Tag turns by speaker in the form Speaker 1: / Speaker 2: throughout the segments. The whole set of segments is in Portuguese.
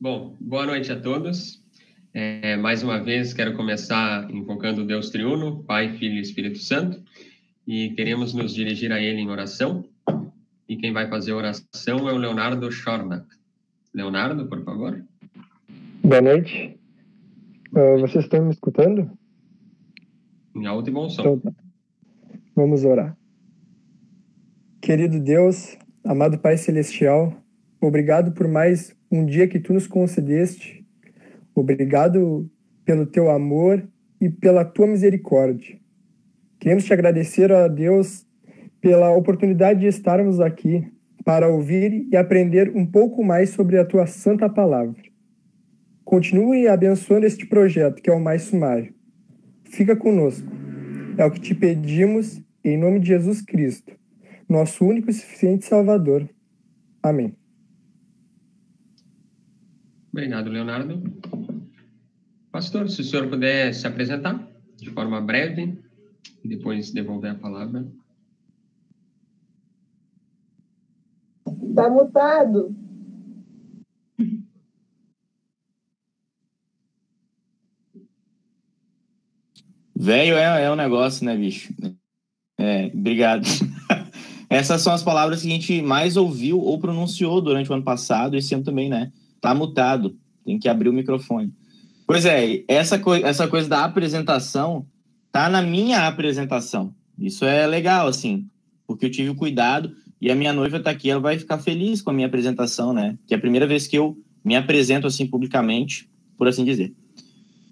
Speaker 1: Bom, boa noite a todos. É, mais uma vez, quero começar invocando Deus Triuno, Pai, Filho e Espírito Santo, e queremos nos dirigir a Ele em oração. E quem vai fazer a oração é o Leonardo Schornak. Leonardo, por favor.
Speaker 2: Boa noite. Uh, vocês estão me escutando?
Speaker 1: Em alto e bom som.
Speaker 2: Então, tá. Vamos orar. Querido Deus, amado Pai Celestial, obrigado por mais um dia que tu nos concedeste. Obrigado pelo teu amor e pela tua misericórdia. Queremos te agradecer a Deus pela oportunidade de estarmos aqui para ouvir e aprender um pouco mais sobre a tua santa palavra. Continue abençoando este projeto, que é o mais sumário. Fica conosco. É o que te pedimos, em nome de Jesus Cristo, nosso único e suficiente Salvador. Amém.
Speaker 1: Obrigado, Leonardo. Pastor, se o senhor puder se apresentar de forma breve e depois devolver a palavra.
Speaker 3: Está mutado.
Speaker 4: Velho é, é um negócio, né, bicho? É, obrigado. Essas são as palavras que a gente mais ouviu ou pronunciou durante o ano passado, esse ano também, né? Tá mutado, tem que abrir o microfone. Pois é, essa, co essa coisa da apresentação tá na minha apresentação. Isso é legal, assim, porque eu tive o cuidado e a minha noiva tá aqui, ela vai ficar feliz com a minha apresentação, né? Que é a primeira vez que eu me apresento assim publicamente, por assim dizer.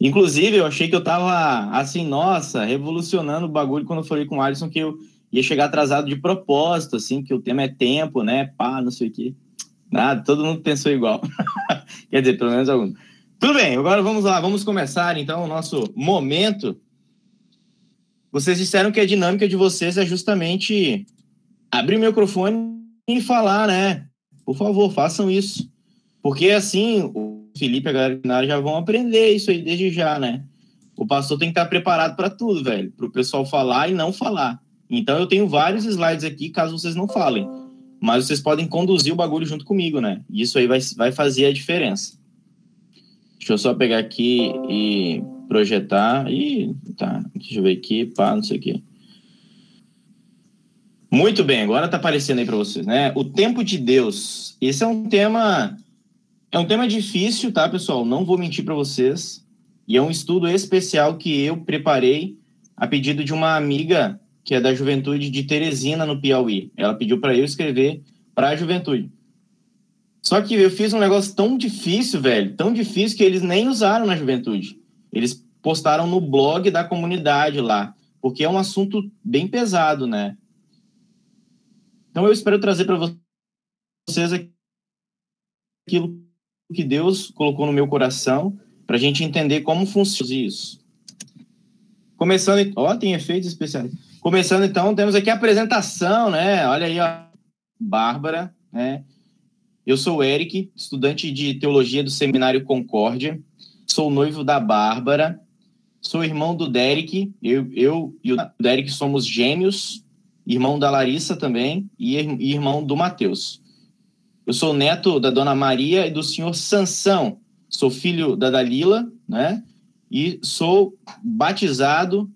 Speaker 4: Inclusive, eu achei que eu tava assim, nossa, revolucionando o bagulho quando eu falei com o Alisson que eu ia chegar atrasado de propósito, assim, que o tema é tempo, né? Pá, não sei o quê. Nada, todo mundo pensou igual. Quer dizer, pelo menos algum. Tudo bem, agora vamos lá, vamos começar então o nosso momento. Vocês disseram que a dinâmica de vocês é justamente abrir o microfone e falar, né? Por favor, façam isso. Porque assim, o Felipe e a galera já vão aprender isso aí desde já, né? O pastor tem que estar preparado para tudo, velho. Para o pessoal falar e não falar. Então eu tenho vários slides aqui, caso vocês não falem mas vocês podem conduzir o bagulho junto comigo, né? Isso aí vai, vai fazer a diferença. Deixa eu só pegar aqui e projetar. E tá, deixa eu ver aqui, pá, não sei o quê. Muito bem, agora tá aparecendo aí para vocês, né? O tempo de Deus. Esse é um tema é um tema difícil, tá, pessoal? Não vou mentir para vocês. E é um estudo especial que eu preparei a pedido de uma amiga que é da juventude de Teresina, no Piauí. Ela pediu para eu escrever para a juventude. Só que eu fiz um negócio tão difícil, velho, tão difícil que eles nem usaram na juventude. Eles postaram no blog da comunidade lá, porque é um assunto bem pesado, né? Então eu espero trazer para vocês aquilo que Deus colocou no meu coração para a gente entender como funciona isso. Começando, ó, tem efeitos especiais. Começando então, temos aqui a apresentação, né? Olha aí, ó. Bárbara, né? Eu sou o Eric, estudante de teologia do Seminário Concórdia. Sou noivo da Bárbara. Sou irmão do Derek. Eu, eu e o Derek somos gêmeos, irmão da Larissa também e irmão do Matheus. Eu sou neto da dona Maria e do senhor Sansão. Sou filho da Dalila, né? E sou batizado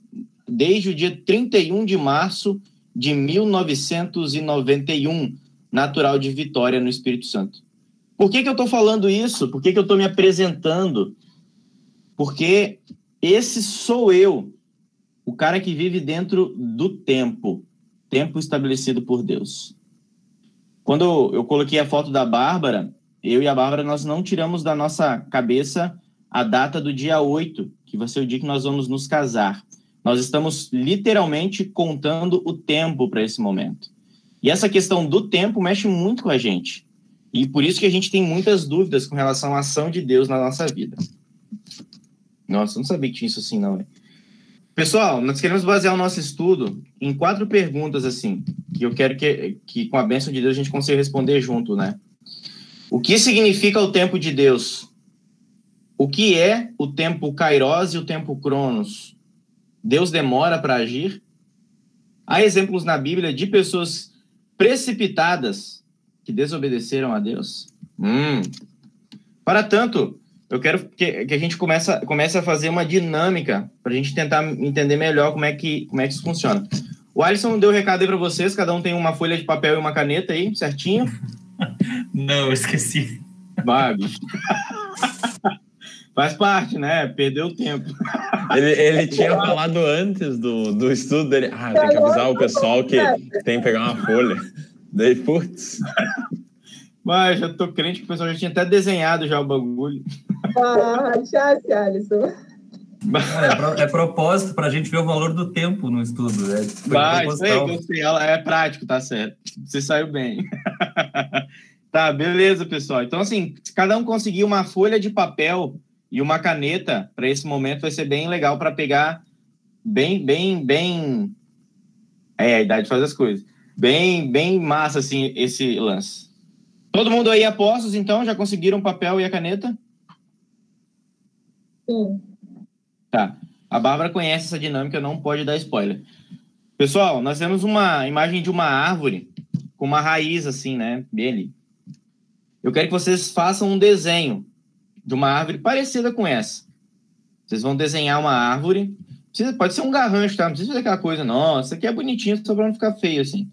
Speaker 4: desde o dia 31 de março de 1991, natural de Vitória, no Espírito Santo. Por que, que eu estou falando isso? Por que, que eu estou me apresentando? Porque esse sou eu, o cara que vive dentro do tempo, tempo estabelecido por Deus. Quando eu coloquei a foto da Bárbara, eu e a Bárbara, nós não tiramos da nossa cabeça a data do dia 8, que vai ser o dia que nós vamos nos casar. Nós estamos literalmente contando o tempo para esse momento. E essa questão do tempo mexe muito com a gente. E por isso que a gente tem muitas dúvidas com relação à ação de Deus na nossa vida. Nossa, não sabia que tinha isso assim, não. Né? Pessoal, nós queremos basear o nosso estudo em quatro perguntas, assim, que eu quero que, que com a bênção de Deus, a gente consiga responder junto, né? O que significa o tempo de Deus? O que é o tempo Kairos e o tempo Cronos? Deus demora para agir. Há exemplos na Bíblia de pessoas precipitadas que desobedeceram a Deus. Hum. Para tanto, eu quero que, que a gente comece, comece a fazer uma dinâmica para a gente tentar entender melhor como é que, como é que isso funciona. O Alisson deu o um recado aí para vocês, cada um tem uma folha de papel e uma caneta aí, certinho?
Speaker 3: Não, eu esqueci.
Speaker 4: Vai, Faz parte, né? Perdeu o tempo.
Speaker 5: Ele, ele tinha falado antes do, do estudo dele. Ah, tem que avisar o pessoal que tem que pegar uma folha. Daí, putz.
Speaker 4: Mas já tô crente que o pessoal já tinha até desenhado já o bagulho.
Speaker 6: Ah, chasse, Alisson.
Speaker 3: É, é propósito para a gente ver o valor do tempo no estudo. É,
Speaker 4: Vai, isso aí, gostei. Ela é prático, tá certo. Você saiu bem. tá, beleza, pessoal. Então, assim, se cada um conseguir uma folha de papel e uma caneta para esse momento, vai ser bem legal para pegar bem, bem, bem. É, a idade faz as coisas. Bem, bem massa, assim, esse lance. Todo mundo aí apostos, então? Já conseguiram o papel e a caneta?
Speaker 6: Sim.
Speaker 4: Tá. A Bárbara conhece essa dinâmica, não pode dar spoiler. Pessoal, nós temos uma imagem de uma árvore com uma raiz assim, né? Bem ali. Eu quero que vocês façam um desenho de uma árvore parecida com essa. Vocês vão desenhar uma árvore. Precisa, pode ser um garrancho, tá? Não precisa fazer aquela coisa, nossa, aqui é bonitinho, só para não ficar feio assim.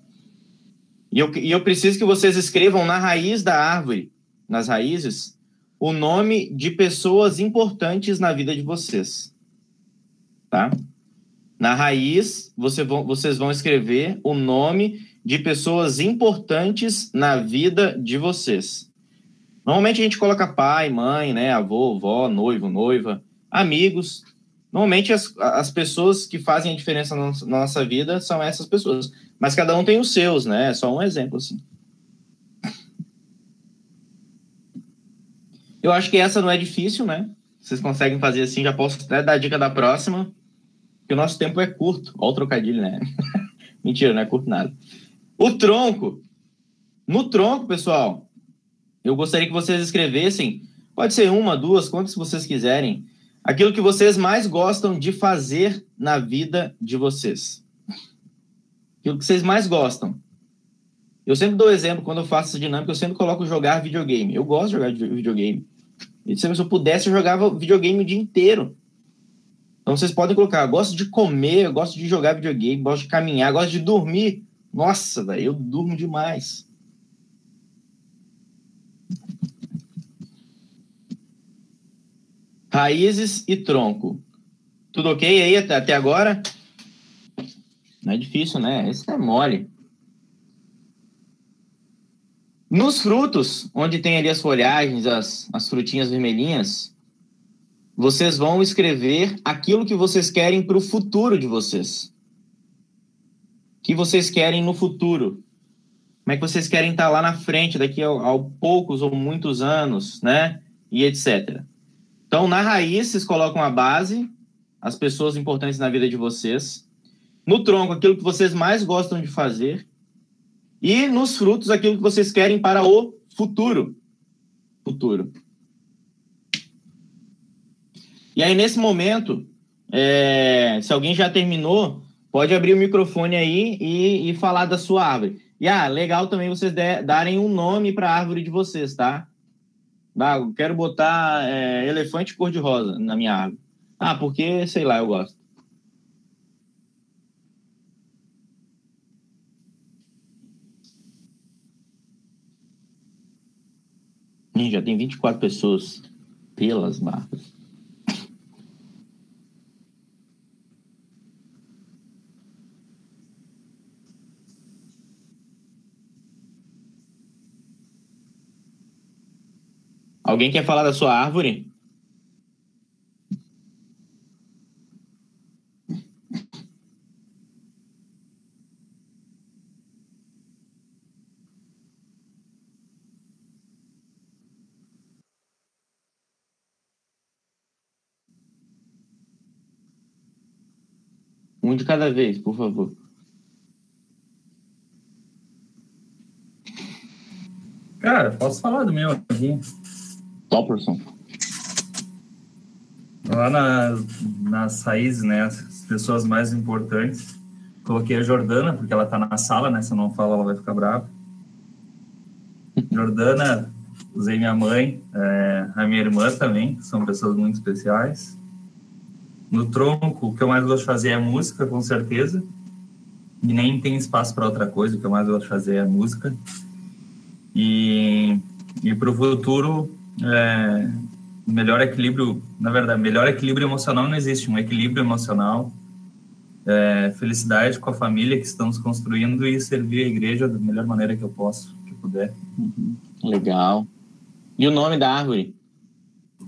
Speaker 4: E eu, e eu preciso que vocês escrevam na raiz da árvore, nas raízes, o nome de pessoas importantes na vida de vocês tá? Na raiz, você vão, vocês vão escrever o nome de pessoas importantes na vida de vocês. Normalmente a gente coloca pai, mãe, né, avô, avó, noivo, noiva, amigos. Normalmente as, as pessoas que fazem a diferença na nossa vida são essas pessoas. Mas cada um tem os seus, né? É só um exemplo, assim. Eu acho que essa não é difícil, né? Vocês conseguem fazer assim, já posso até dar a dica da próxima que o nosso tempo é curto. Olha o trocadilho, né? Mentira, não é curto nada. O tronco. No tronco, pessoal, eu gostaria que vocês escrevessem, pode ser uma, duas, quantas vocês quiserem, aquilo que vocês mais gostam de fazer na vida de vocês. Aquilo que vocês mais gostam. Eu sempre dou exemplo, quando eu faço essa dinâmica, eu sempre coloco jogar videogame. Eu gosto de jogar videogame. E se eu pudesse, eu jogava videogame o dia inteiro. Então vocês podem colocar, gosto de comer, gosto de jogar videogame, gosto de caminhar, gosto de dormir. Nossa, velho, eu durmo demais. Raízes e tronco. Tudo ok aí até, agora? Não é difícil, né? Esse é mole. Nos frutos, onde tem ali as folhagens, as, as frutinhas vermelhinhas, vocês vão escrever aquilo que vocês querem para o futuro de vocês. O que vocês querem no futuro. Como é que vocês querem estar lá na frente, daqui a, a poucos ou muitos anos, né? E etc. Então, na raiz, vocês colocam a base, as pessoas importantes na vida de vocês. No tronco, aquilo que vocês mais gostam de fazer. E nos frutos, aquilo que vocês querem para o futuro. Futuro. E aí, nesse momento, é, se alguém já terminou, pode abrir o microfone aí e, e falar da sua árvore. E ah, legal também vocês de, darem um nome para a árvore de vocês, tá? Ah, quero botar é, elefante cor-de-rosa na minha árvore. Ah, porque, sei lá, eu gosto. Já tem 24 pessoas pelas marcas. Alguém quer falar da sua árvore? Um de cada vez, por favor.
Speaker 3: Cara, posso falar do meu aqui.
Speaker 4: Topperson.
Speaker 3: Lá nas, nas raízes, né, as pessoas mais importantes, coloquei a Jordana, porque ela tá na sala, né, se eu não falar ela vai ficar brava. Jordana, usei minha mãe, é, a minha irmã também, são pessoas muito especiais. No tronco, o que eu mais gosto de fazer é música, com certeza. E nem tem espaço para outra coisa, o que eu mais gosto de fazer é música. E, e para o futuro, é, melhor equilíbrio, na verdade, melhor equilíbrio emocional não existe, um equilíbrio emocional, é, felicidade com a família que estamos construindo e servir a igreja da melhor maneira que eu posso, que puder.
Speaker 4: Uhum. Legal. E o nome da árvore?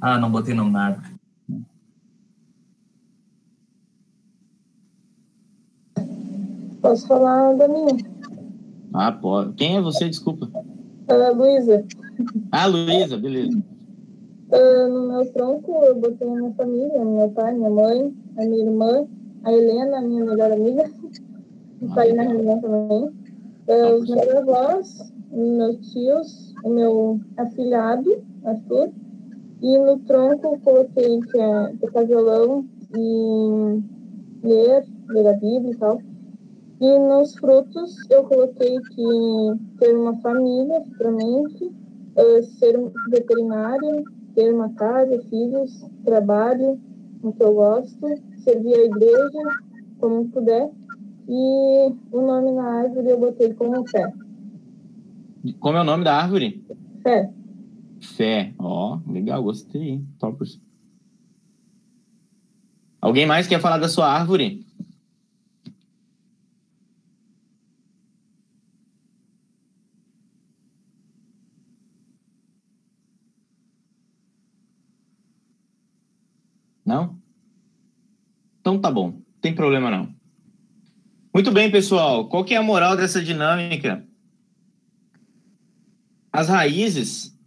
Speaker 3: Ah, não botei nome na árvore.
Speaker 6: Posso falar da minha?
Speaker 4: Ah, pode. Quem é você? Desculpa.
Speaker 6: Uh, Luísa.
Speaker 4: Ah, Luísa, beleza.
Speaker 6: Uh, no meu tronco, eu botei a minha família, meu pai, minha mãe, a minha irmã, a Helena, minha melhor amiga. Está aí na reunião também. Uh, os meus avós, meus tios, o meu afilhado, Arthur. E no tronco eu coloquei que é tocar violão e ler, ler a Bíblia e tal. E nos frutos eu coloquei que ter uma família, futuramente, uh, ser veterinária, ter uma casa, filhos, trabalho, o que eu gosto, servir a igreja, como puder. E o nome na árvore eu botei como fé.
Speaker 4: Como é o nome da árvore?
Speaker 6: Fé.
Speaker 4: Fé. Ó, oh, legal, gostei? Toppers. Alguém mais quer falar da sua árvore? Não? Então tá bom, tem problema não. Muito bem, pessoal. Qual que é a moral dessa dinâmica? As raízes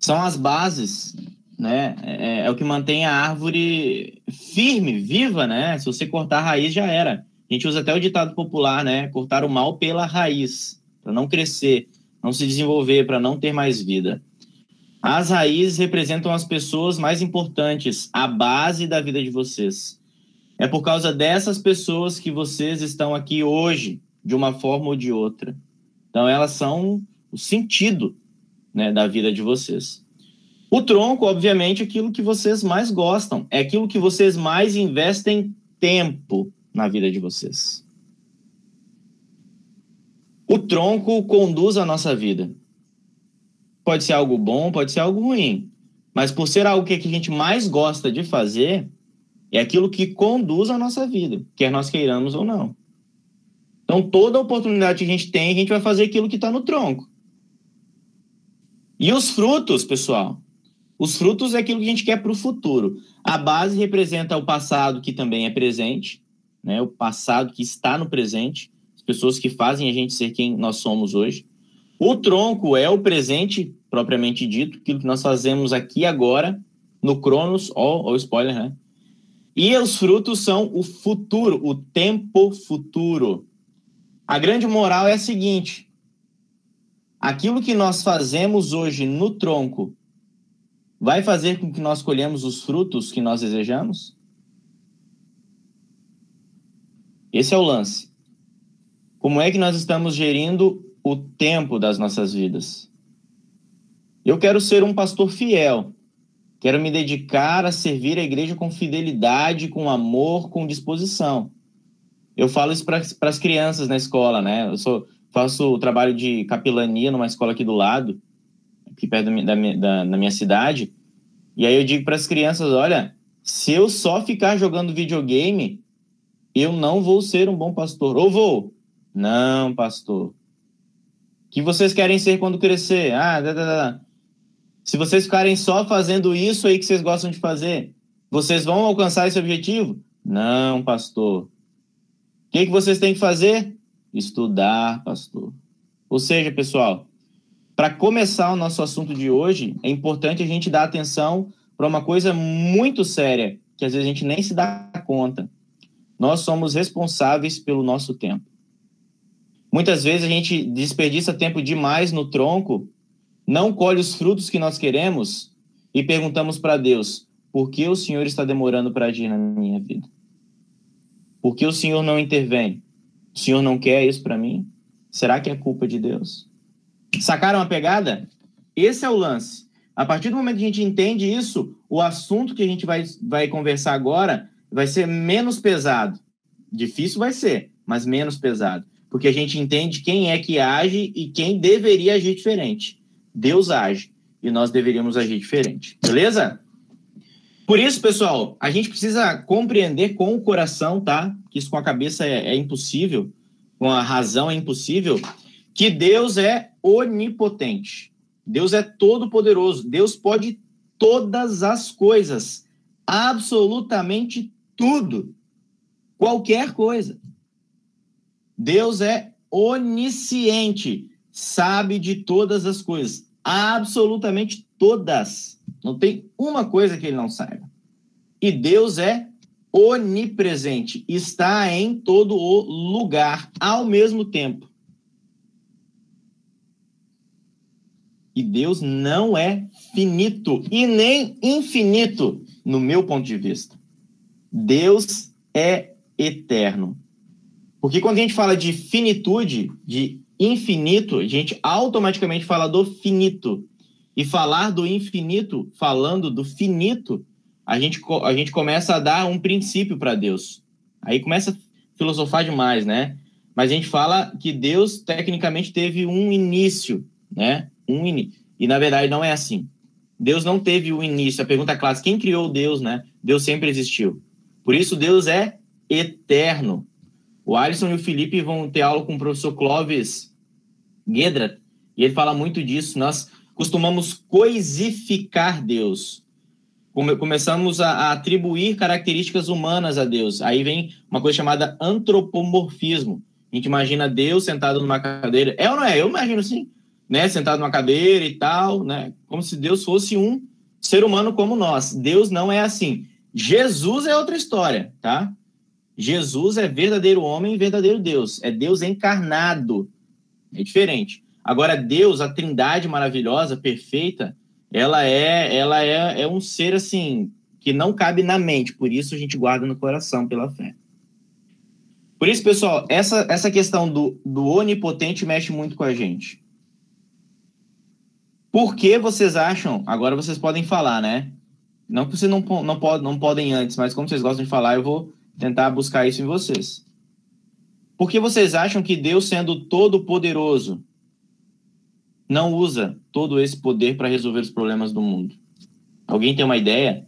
Speaker 4: são as bases, né? É, é, o que mantém a árvore firme, viva, né? Se você cortar a raiz, já era. A gente usa até o ditado popular, né? Cortar o mal pela raiz, para não crescer, não se desenvolver, para não ter mais vida. As raízes representam as pessoas mais importantes, a base da vida de vocês. É por causa dessas pessoas que vocês estão aqui hoje, de uma forma ou de outra. Então, elas são o sentido né, da vida de vocês. O tronco, obviamente, é aquilo que vocês mais gostam, é aquilo que vocês mais investem tempo na vida de vocês. O tronco conduz a nossa vida. Pode ser algo bom, pode ser algo ruim. Mas por ser algo que a gente mais gosta de fazer, é aquilo que conduz a nossa vida, quer nós queiramos ou não. Então, toda oportunidade que a gente tem, a gente vai fazer aquilo que está no tronco. E os frutos, pessoal? Os frutos é aquilo que a gente quer para o futuro. A base representa o passado, que também é presente, né? o passado que está no presente, as pessoas que fazem a gente ser quem nós somos hoje. O tronco é o presente, propriamente dito, aquilo que nós fazemos aqui agora, no Cronos, ó, ó spoiler, né? E os frutos são o futuro, o tempo futuro. A grande moral é a seguinte: aquilo que nós fazemos hoje no tronco vai fazer com que nós colhemos os frutos que nós desejamos? Esse é o lance. Como é que nós estamos gerindo o tempo das nossas vidas. Eu quero ser um pastor fiel. Quero me dedicar a servir a igreja com fidelidade, com amor, com disposição. Eu falo isso para as crianças na escola, né? Eu sou, faço o trabalho de capelania numa escola aqui do lado, aqui perto da, da, da minha cidade. E aí eu digo para as crianças: olha, se eu só ficar jogando videogame, eu não vou ser um bom pastor. Ou vou? Não, pastor que vocês querem ser quando crescer? Ah, da, da, da. Se vocês ficarem só fazendo isso aí que vocês gostam de fazer, vocês vão alcançar esse objetivo? Não, pastor. O que, que vocês têm que fazer? Estudar, pastor. Ou seja, pessoal, para começar o nosso assunto de hoje, é importante a gente dar atenção para uma coisa muito séria, que às vezes a gente nem se dá conta. Nós somos responsáveis pelo nosso tempo. Muitas vezes a gente desperdiça tempo demais no tronco, não colhe os frutos que nós queremos e perguntamos para Deus: por que o Senhor está demorando para agir na minha vida? Por que o Senhor não intervém? O Senhor não quer isso para mim? Será que é culpa de Deus? Sacaram a pegada? Esse é o lance. A partir do momento que a gente entende isso, o assunto que a gente vai, vai conversar agora vai ser menos pesado. Difícil vai ser, mas menos pesado. Porque a gente entende quem é que age e quem deveria agir diferente. Deus age e nós deveríamos agir diferente. Beleza? Por isso, pessoal, a gente precisa compreender com o coração, tá? Que isso com a cabeça é, é impossível, com a razão é impossível, que Deus é onipotente. Deus é todo-poderoso. Deus pode todas as coisas. Absolutamente tudo. Qualquer coisa. Deus é onisciente. Sabe de todas as coisas. Absolutamente todas. Não tem uma coisa que ele não saiba. E Deus é onipresente, está em todo o lugar ao mesmo tempo. E Deus não é finito e nem infinito, no meu ponto de vista. Deus é eterno. Porque quando a gente fala de finitude, de infinito, a gente automaticamente fala do finito. E falar do infinito, falando do finito, a gente, a gente começa a dar um princípio para Deus. Aí começa a filosofar demais, né? Mas a gente fala que Deus tecnicamente teve um início, né? Um in... E na verdade não é assim. Deus não teve um início. A pergunta clássica: quem criou Deus, né? Deus sempre existiu. Por isso Deus é eterno. O Alisson e o Felipe vão ter aula com o professor Clóvis Guedra, e ele fala muito disso. Nós costumamos coisificar Deus. Come começamos a, a, atribuir características humanas a Deus. Aí vem uma coisa chamada antropomorfismo. A gente imagina Deus sentado numa cadeira. É ou não é? Eu imagino assim, né? Sentado numa cadeira e tal, né? Como se Deus fosse um ser humano como nós. Deus não é assim. Jesus é outra história, tá? Jesus é verdadeiro homem e verdadeiro Deus. É Deus encarnado. É diferente. Agora, Deus, a trindade maravilhosa, perfeita, ela é, ela é, é um ser assim que não cabe na mente, por isso a gente guarda no coração pela fé. Por isso, pessoal, essa, essa questão do, do onipotente mexe muito com a gente. Por que vocês acham? Agora vocês podem falar, né? Não que vocês não, não, não podem antes, mas como vocês gostam de falar, eu vou tentar buscar isso em vocês. Por que vocês acham que Deus, sendo todo-poderoso, não usa todo esse poder para resolver os problemas do mundo. Alguém tem uma ideia?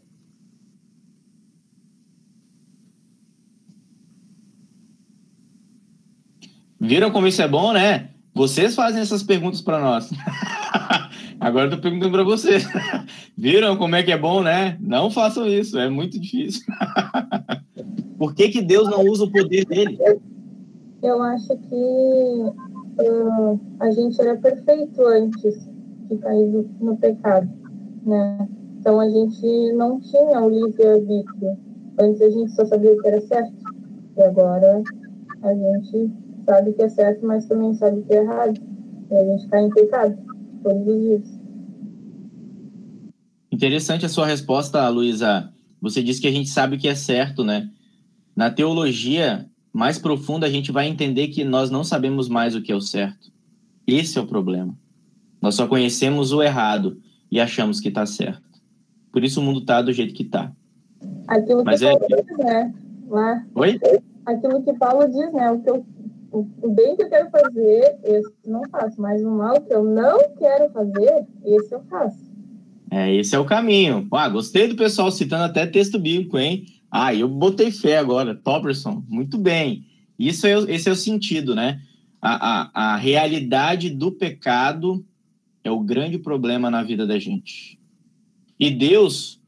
Speaker 4: Viram como isso é bom, né? Vocês fazem essas perguntas para nós. Agora eu tô perguntando para vocês. Viram como é que é bom, né? Não façam isso, é muito difícil. Por que, que Deus não usa o poder dele?
Speaker 6: Eu acho que uh, a gente era perfeito antes de cair no pecado, né? Então a gente não tinha o livre-arbítrio. Antes a gente só sabia o que era certo. E agora a gente sabe que é certo, mas também sabe que é errado. E a gente cai em pecado todos os dias.
Speaker 4: Interessante a sua resposta, Luísa. Você disse que a gente sabe o que é certo, né? Na teologia, mais profunda, a gente vai entender que nós não sabemos mais o que é o certo. Esse é o problema. Nós só conhecemos o errado e achamos que está certo. Por isso o mundo está do jeito que está.
Speaker 6: Aquilo Mas que é... Paulo diz, né? Lá,
Speaker 4: Oi?
Speaker 6: Aquilo que Paulo diz, né? O, que eu, o bem que eu quero fazer, esse não faço. Mas o mal que eu não quero fazer, esse eu faço.
Speaker 4: É, esse é o caminho. Ah, gostei do pessoal citando até texto bíblico, hein? Ah, eu botei fé agora, Topperson, muito bem. Isso é, esse é o sentido, né? A, a, a realidade do pecado é o grande problema na vida da gente. E Deus,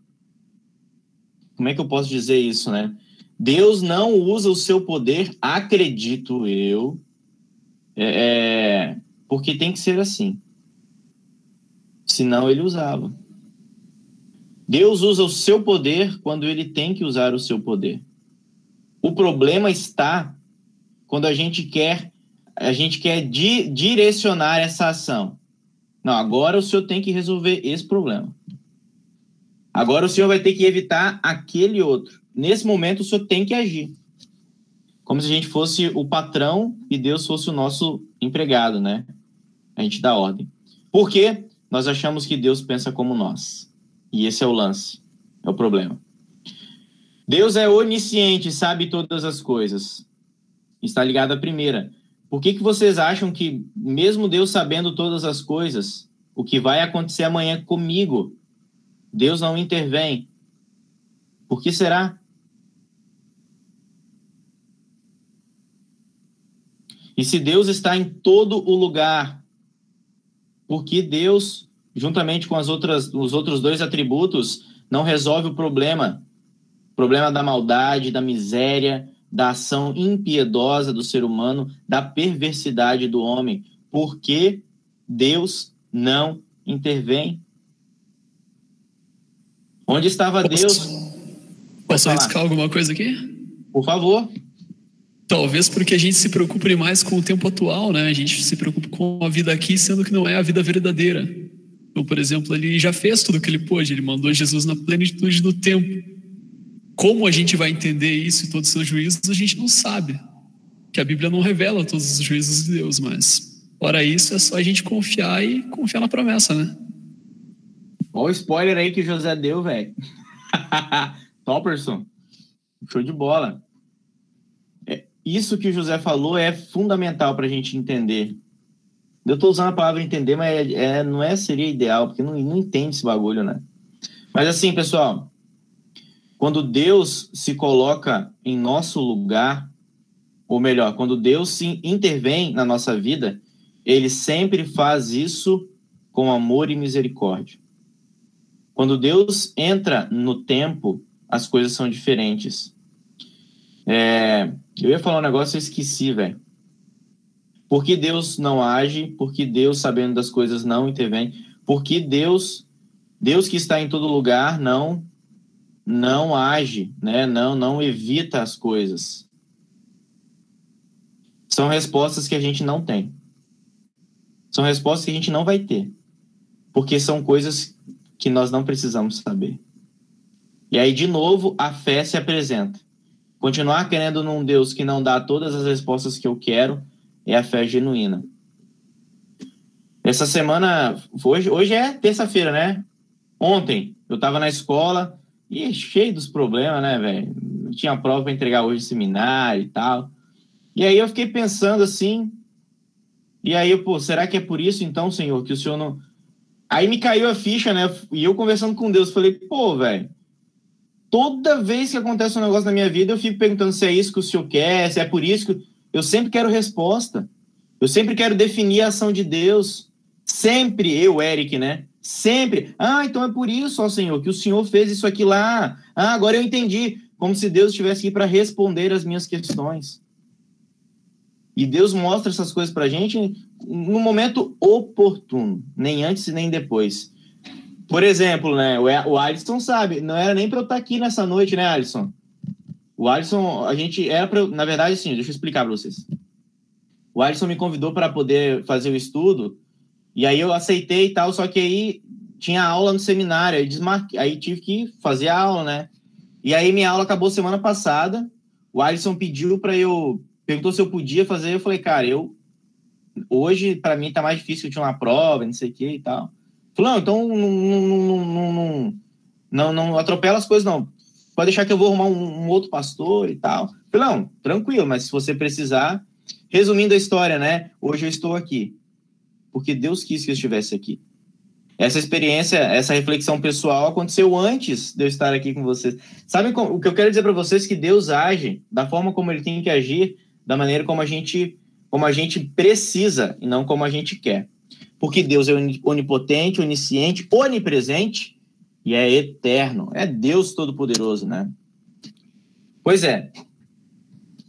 Speaker 4: como é que eu posso dizer isso, né? Deus não usa o seu poder, acredito eu, é, é porque tem que ser assim. Senão ele usava. Deus usa o seu poder quando ele tem que usar o seu poder. O problema está quando a gente quer a gente quer di direcionar essa ação. Não, agora o senhor tem que resolver esse problema. Agora o senhor vai ter que evitar aquele outro. Nesse momento o senhor tem que agir. Como se a gente fosse o patrão e Deus fosse o nosso empregado, né? A gente dá ordem. Por quê? nós achamos que Deus pensa como nós. E esse é o lance, é o problema. Deus é onisciente, sabe todas as coisas. Está ligado à primeira. Por que, que vocês acham que, mesmo Deus sabendo todas as coisas, o que vai acontecer amanhã comigo, Deus não intervém? Por que será? E se Deus está em todo o lugar, por que Deus, juntamente com as outras, os outros dois atributos, não resolve o problema? O problema da maldade, da miséria, da ação impiedosa do ser humano, da perversidade do homem. Por que Deus não intervém? Onde estava Deus?
Speaker 7: Posso arriscar alguma coisa aqui?
Speaker 4: Por favor.
Speaker 7: Talvez porque a gente se preocupe mais com o tempo atual, né? A gente se preocupa com a vida aqui, sendo que não é a vida verdadeira. Então, por exemplo, ele já fez tudo o que ele pôde, ele mandou Jesus na plenitude do tempo. Como a gente vai entender isso e todos os seus juízos, a gente não sabe. Que a Bíblia não revela todos os juízos de Deus, mas, fora isso, é só a gente confiar e confiar na promessa, né?
Speaker 4: Olha o spoiler aí que José deu, velho. Topperson. Show de bola. Isso que o José falou é fundamental para a gente entender. Eu estou usando a palavra entender, mas é, é, não é seria ideal, porque não, não entende esse bagulho, né? Mas assim, pessoal, quando Deus se coloca em nosso lugar, ou melhor, quando Deus se intervém na nossa vida, ele sempre faz isso com amor e misericórdia. Quando Deus entra no tempo, as coisas são diferentes. É, eu ia falar um negócio e esqueci, velho. Por que Deus não age? Por que Deus, sabendo das coisas, não intervém? Por que Deus, Deus que está em todo lugar, não não age, né? Não, não evita as coisas. São respostas que a gente não tem. São respostas que a gente não vai ter. Porque são coisas que nós não precisamos saber. E aí, de novo, a fé se apresenta. Continuar querendo num Deus que não dá todas as respostas que eu quero é a fé genuína. Essa semana, hoje, hoje é terça-feira, né? Ontem, eu estava na escola e cheio dos problemas, né, velho? Tinha prova para entregar hoje seminário e tal. E aí eu fiquei pensando assim. E aí, pô, será que é por isso então, Senhor, que o Senhor não Aí me caiu a ficha, né? E eu conversando com Deus, falei, pô, velho, toda vez que acontece um negócio na minha vida, eu fico perguntando se é isso que o senhor quer, se é por isso que. Eu sempre quero resposta. Eu sempre quero definir a ação de Deus. Sempre, eu, Eric, né? Sempre. Ah, então é por isso, ó Senhor, que o Senhor fez isso aqui lá. Ah, agora eu entendi. Como se Deus estivesse aqui para responder as minhas questões. E Deus mostra essas coisas para a gente no momento oportuno, nem antes e nem depois. Por exemplo, né, o Alisson sabe, não era nem para eu estar aqui nessa noite, né, Alisson? O Alisson, a gente era para, na verdade, sim, deixa eu explicar para vocês. O Alisson me convidou para poder fazer o estudo, e aí eu aceitei e tal, só que aí tinha aula no seminário, aí, desmarquei, aí tive que fazer a aula, né? E aí minha aula acabou semana passada, o Alisson pediu para eu perguntou se eu podia fazer, eu falei, cara, eu hoje para mim tá mais difícil, eu tinha uma prova, não sei o que e tal. Falou, não, então não, não, não, não, atropela as coisas, não. Pode deixar que eu vou arrumar um, outro pastor e tal. Falei, não, tranquilo, mas se você precisar. Resumindo a história, né? Hoje eu estou aqui. Porque Deus quis que eu estivesse aqui. Essa experiência, essa reflexão pessoal aconteceu antes de eu estar aqui com vocês. Sabe o que eu quero dizer para vocês? Que Deus age da forma como ele tem que agir da maneira como a gente como a gente precisa e não como a gente quer. Porque Deus é onipotente, onisciente, onipresente e é eterno. É Deus Todo-Poderoso, né? Pois é.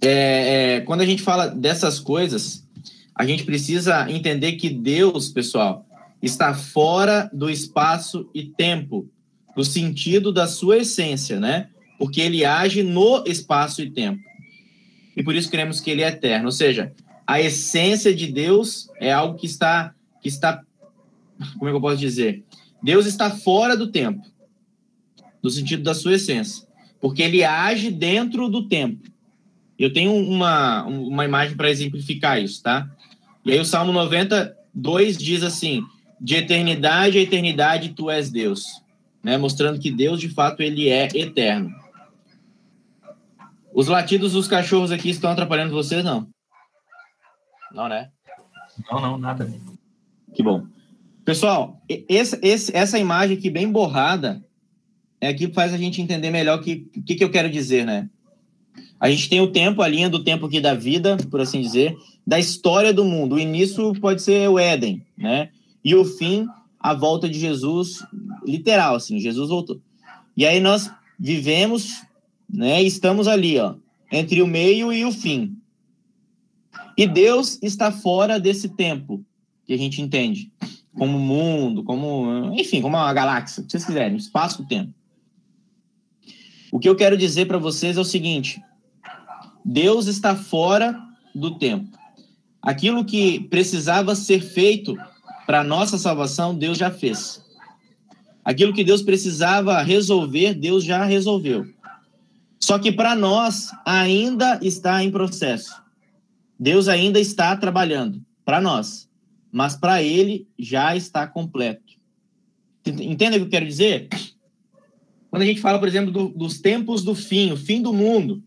Speaker 4: é, é quando a gente fala dessas coisas, a gente precisa entender que Deus, pessoal, está fora do espaço e tempo, no sentido da sua essência, né? Porque ele age no espaço e tempo e por isso cremos que ele é eterno. Ou seja, a essência de Deus é algo que está, que está, como é que eu posso dizer? Deus está fora do tempo, no sentido da sua essência, porque ele age dentro do tempo. Eu tenho uma, uma imagem para exemplificar isso, tá? E aí o Salmo 92 diz assim: de eternidade a eternidade tu és Deus, né? Mostrando que Deus de fato ele é eterno. Os latidos dos cachorros aqui estão atrapalhando vocês não? Não, né?
Speaker 3: Não, não, nada.
Speaker 4: Que bom. Pessoal, esse, esse, essa imagem aqui bem borrada é aqui que faz a gente entender melhor o que, que, que eu quero dizer, né? A gente tem o tempo, a linha do tempo aqui da vida, por assim dizer, da história do mundo. O início pode ser o Éden, né? E o fim, a volta de Jesus, literal, assim, Jesus voltou. E aí nós vivemos, né? Estamos ali, ó, entre o meio e o fim. E Deus está fora desse tempo que a gente entende, como mundo, como, enfim, como uma galáxia, se vocês quiserem, espaço-tempo. O que eu quero dizer para vocês é o seguinte: Deus está fora do tempo. Aquilo que precisava ser feito para nossa salvação, Deus já fez. Aquilo que Deus precisava resolver, Deus já resolveu. Só que para nós ainda está em processo. Deus ainda está trabalhando para nós, mas para ele já está completo. Entenda o que eu quero dizer? Quando a gente fala, por exemplo, do, dos tempos do fim, o fim do mundo.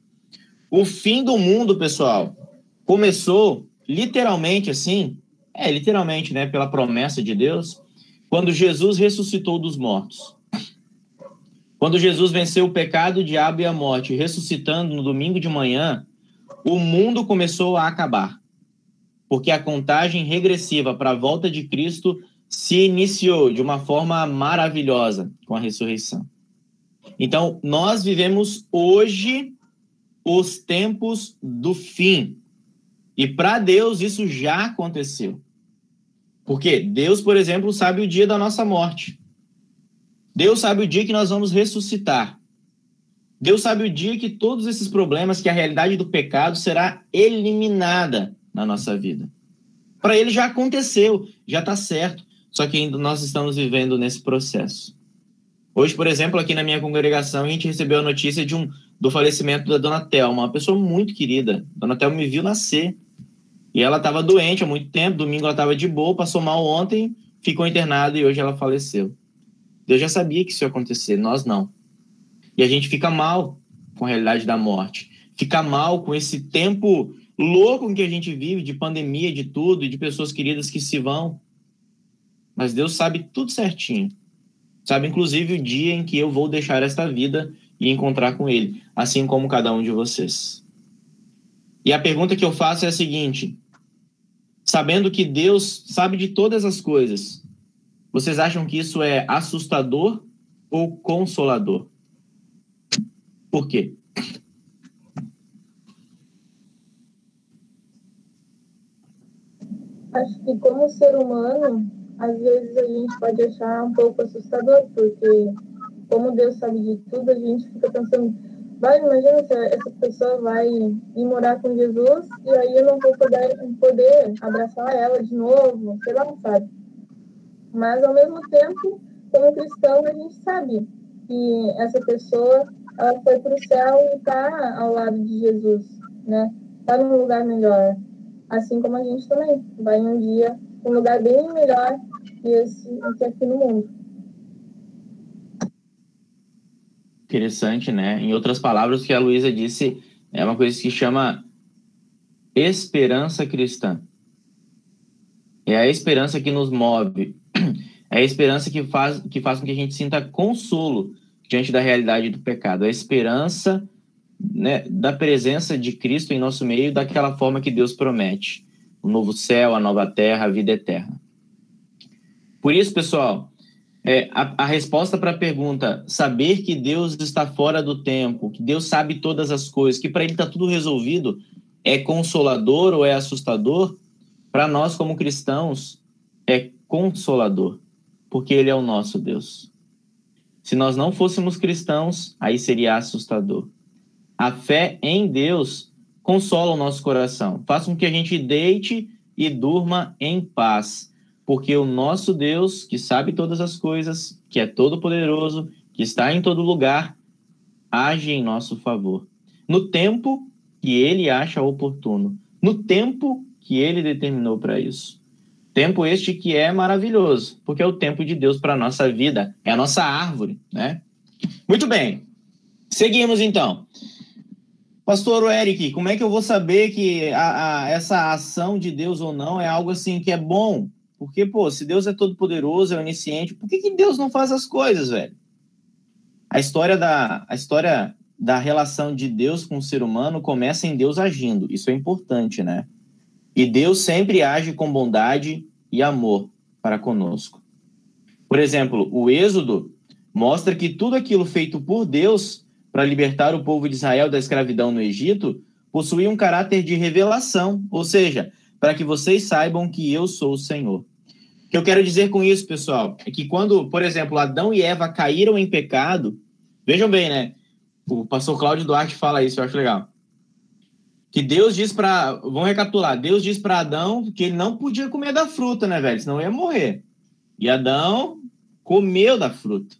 Speaker 4: O fim do mundo, pessoal, começou literalmente assim, é literalmente, né, pela promessa de Deus, quando Jesus ressuscitou dos mortos. Quando Jesus venceu o pecado, o diabo e a morte, ressuscitando no domingo de manhã, o mundo começou a acabar. Porque a contagem regressiva para a volta de Cristo se iniciou de uma forma maravilhosa com a ressurreição. Então, nós vivemos hoje os tempos do fim. E para Deus isso já aconteceu. Porque Deus, por exemplo, sabe o dia da nossa morte. Deus sabe o dia que nós vamos ressuscitar. Deus sabe o dia que todos esses problemas, que a realidade do pecado será eliminada na nossa vida. Para ele já aconteceu, já está certo. Só que ainda nós estamos vivendo nesse processo. Hoje, por exemplo, aqui na minha congregação, a gente recebeu a notícia de um, do falecimento da Dona Thelma, uma pessoa muito querida. Dona Thelma me viu nascer. E ela estava doente há muito tempo, domingo ela estava de boa, passou mal ontem, ficou internada e hoje ela faleceu. Deus já sabia que isso ia acontecer, nós não. E a gente fica mal com a realidade da morte. Fica mal com esse tempo louco que a gente vive, de pandemia, de tudo, de pessoas queridas que se vão. Mas Deus sabe tudo certinho. Sabe, inclusive, o dia em que eu vou deixar esta vida e encontrar com Ele, assim como cada um de vocês. E a pergunta que eu faço é a seguinte: sabendo que Deus sabe de todas as coisas, vocês acham que isso é assustador ou consolador? Por quê?
Speaker 6: Acho que como ser humano, às vezes a gente pode achar um pouco assustador, porque como Deus sabe de tudo, a gente fica pensando, vai, imagina se essa pessoa vai ir morar com Jesus e aí eu não vou poder, poder abraçar ela de novo, sei lá, sabe? Mas ao mesmo tempo, como cristão, a gente sabe que essa pessoa ela foi para o céu e está ao lado de Jesus, né? Está num lugar melhor. Assim como a gente também vai um dia um lugar bem melhor que, esse, que aqui no mundo.
Speaker 4: Interessante, né? Em outras palavras, o que a Luísa disse é uma coisa que chama esperança cristã. É a esperança que nos move. É a esperança que faz, que faz com que a gente sinta consolo diante da realidade do pecado. É a esperança né, da presença de Cristo em nosso meio daquela forma que Deus promete. O novo céu, a nova terra, a vida eterna. Por isso, pessoal, é, a, a resposta para a pergunta, saber que Deus está fora do tempo, que Deus sabe todas as coisas, que para Ele está tudo resolvido, é consolador ou é assustador? Para nós, como cristãos, é consolador, porque Ele é o nosso Deus. Se nós não fôssemos cristãos, aí seria assustador. A fé em Deus consola o nosso coração, faz com que a gente deite e durma em paz porque o nosso Deus, que sabe todas as coisas, que é todo-poderoso, que está em todo lugar, age em nosso favor. No tempo que ele acha oportuno, no tempo que ele determinou para isso. Tempo este que é maravilhoso, porque é o tempo de Deus para a nossa vida, é a nossa árvore, né? Muito bem. Seguimos então. Pastor Eric, como é que eu vou saber que a, a, essa ação de Deus ou não é algo assim que é bom? Porque, pô, se Deus é todo poderoso, é onisciente, por que, que Deus não faz as coisas, velho? A história da, a história da relação de Deus com o ser humano começa em Deus agindo. Isso é importante, né? E Deus sempre age com bondade e amor para conosco. Por exemplo, o Êxodo mostra que tudo aquilo feito por Deus para libertar o povo de Israel da escravidão no Egito possuía um caráter de revelação, ou seja, para que vocês saibam que eu sou o Senhor. O que eu quero dizer com isso, pessoal, é que quando, por exemplo, Adão e Eva caíram em pecado, vejam bem, né? O pastor Cláudio Duarte fala isso, eu acho legal. Que Deus diz para. Vamos recapitular. Deus diz para Adão que ele não podia comer da fruta, né, velho? Senão ia morrer. E Adão comeu da fruta.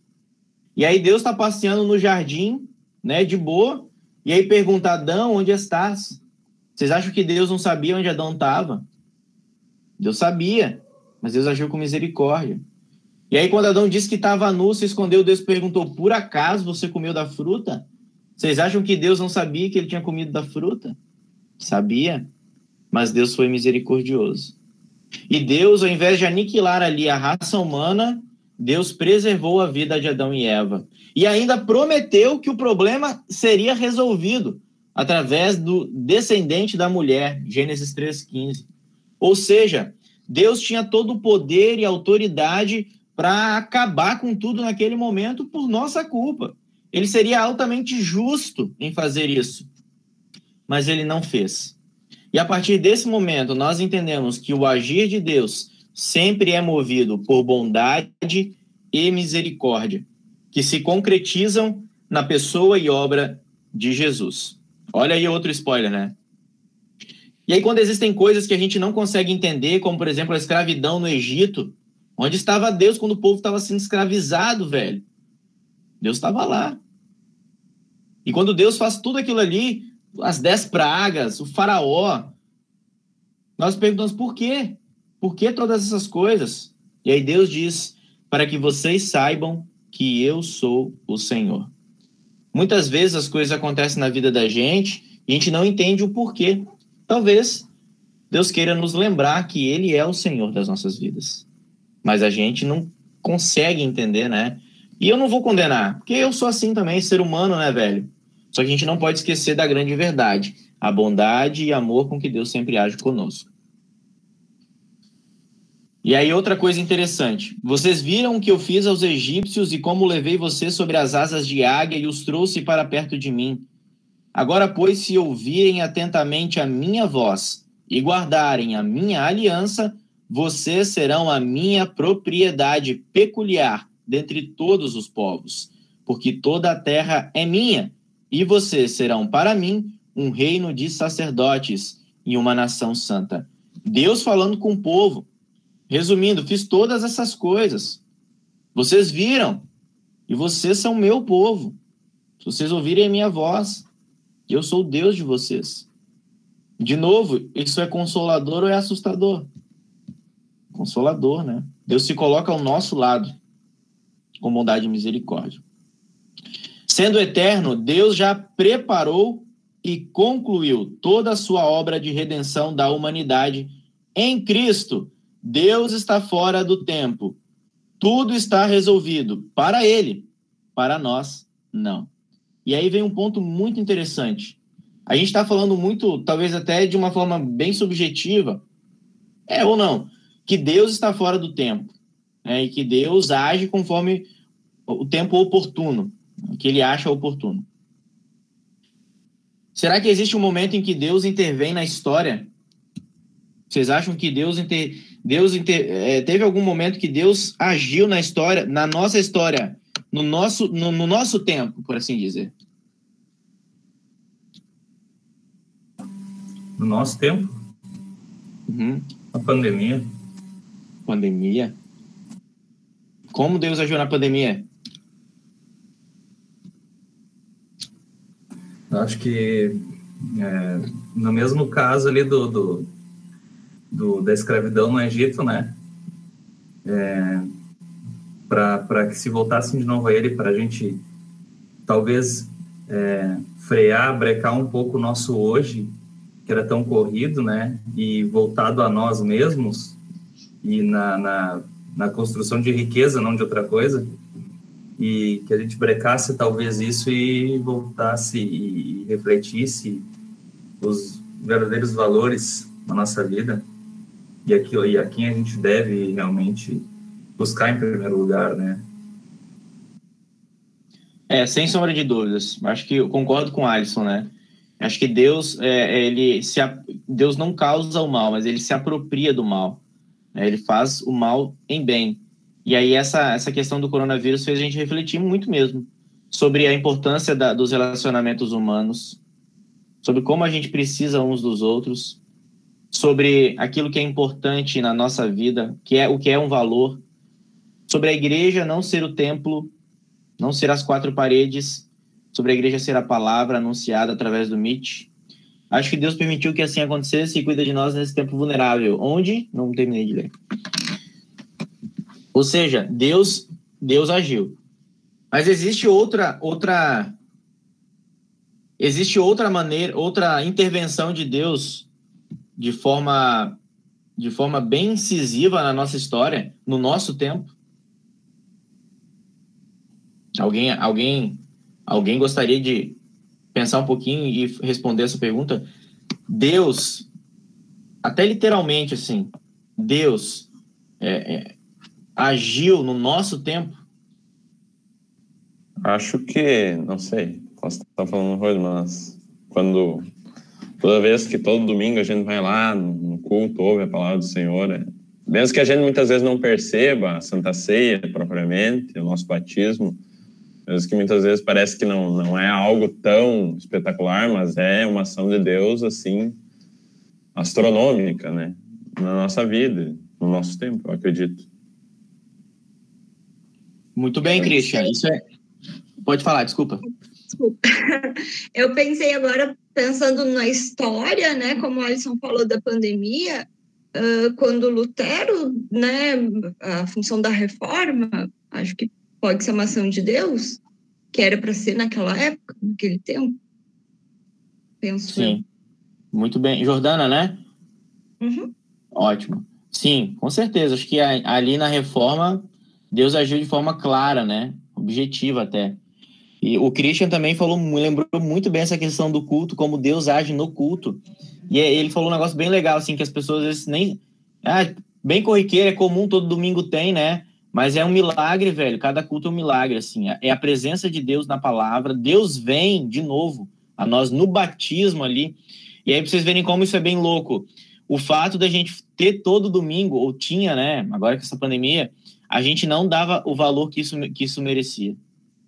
Speaker 4: E aí Deus está passeando no jardim, né, de boa. E aí pergunta: Adão, onde estás? Vocês acham que Deus não sabia onde Adão estava? Deus sabia, mas Deus agiu com misericórdia. E aí, quando Adão disse que estava nu, se escondeu, Deus perguntou: Por acaso você comeu da fruta? Vocês acham que Deus não sabia que ele tinha comido da fruta? Sabia, mas Deus foi misericordioso. E Deus, ao invés de aniquilar ali a raça humana, Deus preservou a vida de Adão e Eva. E ainda prometeu que o problema seria resolvido através do descendente da mulher, Gênesis 3,15. Ou seja, Deus tinha todo o poder e autoridade para acabar com tudo naquele momento por nossa culpa. Ele seria altamente justo em fazer isso, mas ele não fez. E a partir desse momento, nós entendemos que o agir de Deus sempre é movido por bondade e misericórdia, que se concretizam na pessoa e obra de Jesus. Olha aí outro spoiler, né? E aí, quando existem coisas que a gente não consegue entender, como por exemplo a escravidão no Egito, onde estava Deus quando o povo estava sendo escravizado, velho? Deus estava lá. E quando Deus faz tudo aquilo ali, as dez pragas, o faraó, nós perguntamos por quê? Por que todas essas coisas? E aí Deus diz: para que vocês saibam que eu sou o Senhor. Muitas vezes as coisas acontecem na vida da gente e a gente não entende o porquê. Talvez Deus queira nos lembrar que Ele é o Senhor das nossas vidas. Mas a gente não consegue entender, né? E eu não vou condenar, porque eu sou assim também, ser humano, né, velho? Só que a gente não pode esquecer da grande verdade, a bondade e amor com que Deus sempre age conosco. E aí, outra coisa interessante. Vocês viram o que eu fiz aos egípcios e como levei vocês sobre as asas de águia e os trouxe para perto de mim. Agora, pois, se ouvirem atentamente a minha voz e guardarem a minha aliança, vocês serão a minha propriedade peculiar dentre todos os povos, porque toda a terra é minha e vocês serão para mim um reino de sacerdotes e uma nação santa. Deus falando com o povo. Resumindo, fiz todas essas coisas. Vocês viram, e vocês são meu povo. Se vocês ouvirem a minha voz, eu sou o Deus de vocês. De novo, isso é consolador ou é assustador? Consolador, né? Deus se coloca ao nosso lado, com bondade e misericórdia. Sendo eterno, Deus já preparou e concluiu toda a sua obra de redenção da humanidade em Cristo. Deus está fora do tempo. Tudo está resolvido para ele, para nós não. E aí vem um ponto muito interessante. A gente está falando muito, talvez até de uma forma bem subjetiva, é ou não, que Deus está fora do tempo, né? e que Deus age conforme o tempo oportuno que ele acha oportuno. Será que existe um momento em que Deus intervém na história? Vocês acham que Deus, inter... Deus é, teve algum momento que Deus agiu na história, na nossa história, no nosso, no, no nosso tempo, por assim dizer?
Speaker 3: No nosso tempo?
Speaker 4: Uhum.
Speaker 3: A pandemia.
Speaker 4: Pandemia? Como Deus agiu na pandemia?
Speaker 3: Acho que é, no mesmo caso ali do, do, do, da escravidão no Egito, né? É, para que se voltassem de novo a ele, para a gente talvez é, frear, brecar um pouco o nosso hoje, que era tão corrido, né? E voltado a nós mesmos e na, na, na construção de riqueza, não de outra coisa. E que a gente brecasse talvez isso e voltasse e, e refletisse os verdadeiros valores na nossa vida e, aqui, e a quem a gente deve realmente buscar em primeiro lugar, né?
Speaker 4: É, sem sombra de dúvidas. Acho que eu concordo com o Alisson, né? Acho que Deus, é, ele se, Deus não causa o mal, mas ele se apropria do mal. Né? Ele faz o mal em bem. E aí essa, essa questão do coronavírus fez a gente refletir muito mesmo sobre a importância da, dos relacionamentos humanos, sobre como a gente precisa uns dos outros, sobre aquilo que é importante na nossa vida, que é o que é um valor, sobre a igreja não ser o templo, não ser as quatro paredes, sobre a igreja ser a palavra anunciada através do Meet. Acho que Deus permitiu que assim acontecesse e cuida de nós nesse tempo vulnerável. Onde? Não terminei de ler. Ou seja, Deus, Deus agiu. Mas existe outra outra existe outra maneira, outra intervenção de Deus de forma de forma bem incisiva na nossa história, no nosso tempo. Alguém alguém alguém gostaria de pensar um pouquinho e responder essa pergunta? Deus, até literalmente assim, Deus é, é, agiu no nosso tempo?
Speaker 5: Acho que, não sei, posso estar falando coisa, mas quando toda vez que todo domingo a gente vai lá no culto, ouve a palavra do Senhor, é, mesmo que a gente muitas vezes não perceba a Santa Ceia propriamente, o nosso batismo, mesmo que muitas vezes parece que não, não é algo tão espetacular, mas é uma ação de Deus, assim, astronômica, né? Na nossa vida, no nosso tempo, eu acredito.
Speaker 4: Muito bem, Christian. Isso é... Pode falar, desculpa.
Speaker 8: Desculpa. Eu pensei agora, pensando na história, né? Como o Alisson falou da pandemia, quando Lutero, né, a função da reforma, acho que pode ser uma ação de Deus, que era para ser naquela época, naquele tempo. Penso.
Speaker 4: Sim. Muito bem. Jordana, né?
Speaker 8: Uhum.
Speaker 4: Ótimo. Sim, com certeza. Acho que ali na reforma, Deus agiu de forma clara, né? Objetiva até. E o Christian também falou, lembrou muito bem essa questão do culto, como Deus age no culto. E ele falou um negócio bem legal, assim, que as pessoas às vezes nem. Ah, bem corriqueiro, é comum, todo domingo tem, né? Mas é um milagre, velho. Cada culto é um milagre, assim. É a presença de Deus na palavra. Deus vem de novo a nós no batismo ali. E aí, pra vocês verem como isso é bem louco. O fato da gente ter todo domingo, ou tinha, né? Agora com essa pandemia, a gente não dava o valor que isso, que isso merecia.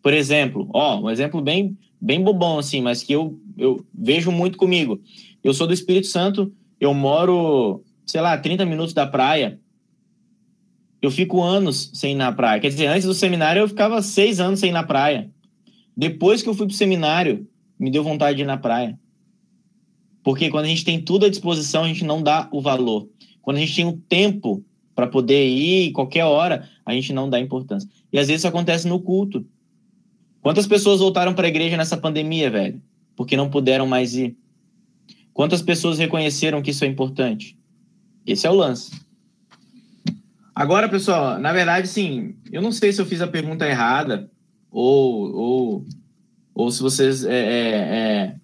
Speaker 4: Por exemplo, ó, um exemplo bem, bem bobão, assim, mas que eu, eu vejo muito comigo. Eu sou do Espírito Santo, eu moro, sei lá, 30 minutos da praia eu fico anos sem ir na praia. Quer dizer, antes do seminário eu ficava seis anos sem ir na praia. Depois que eu fui pro seminário, me deu vontade de ir na praia. Porque quando a gente tem tudo à disposição, a gente não dá o valor. Quando a gente tem um tempo para poder ir qualquer hora, a gente não dá importância. E às vezes isso acontece no culto. Quantas pessoas voltaram para a igreja nessa pandemia, velho? Porque não puderam mais ir. Quantas pessoas reconheceram que isso é importante? Esse é o lance. Agora, pessoal, na verdade, sim, eu não sei se eu fiz a pergunta errada ou, ou, ou se vocês é, é, é,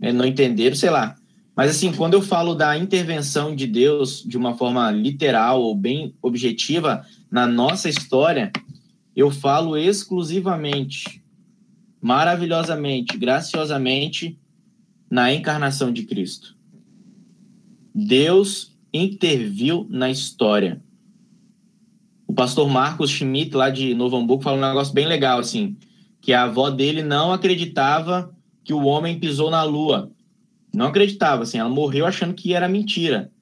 Speaker 4: é, não entenderam, sei lá. Mas, assim, quando eu falo da intervenção de Deus de uma forma literal ou bem objetiva na nossa história, eu falo exclusivamente, maravilhosamente, graciosamente na encarnação de Cristo. Deus interviu na história o pastor Marcos Schmidt, lá de Novo Hamburgo, fala um negócio bem legal, assim, que a avó dele não acreditava que o homem pisou na lua. Não acreditava, assim, ela morreu achando que era mentira.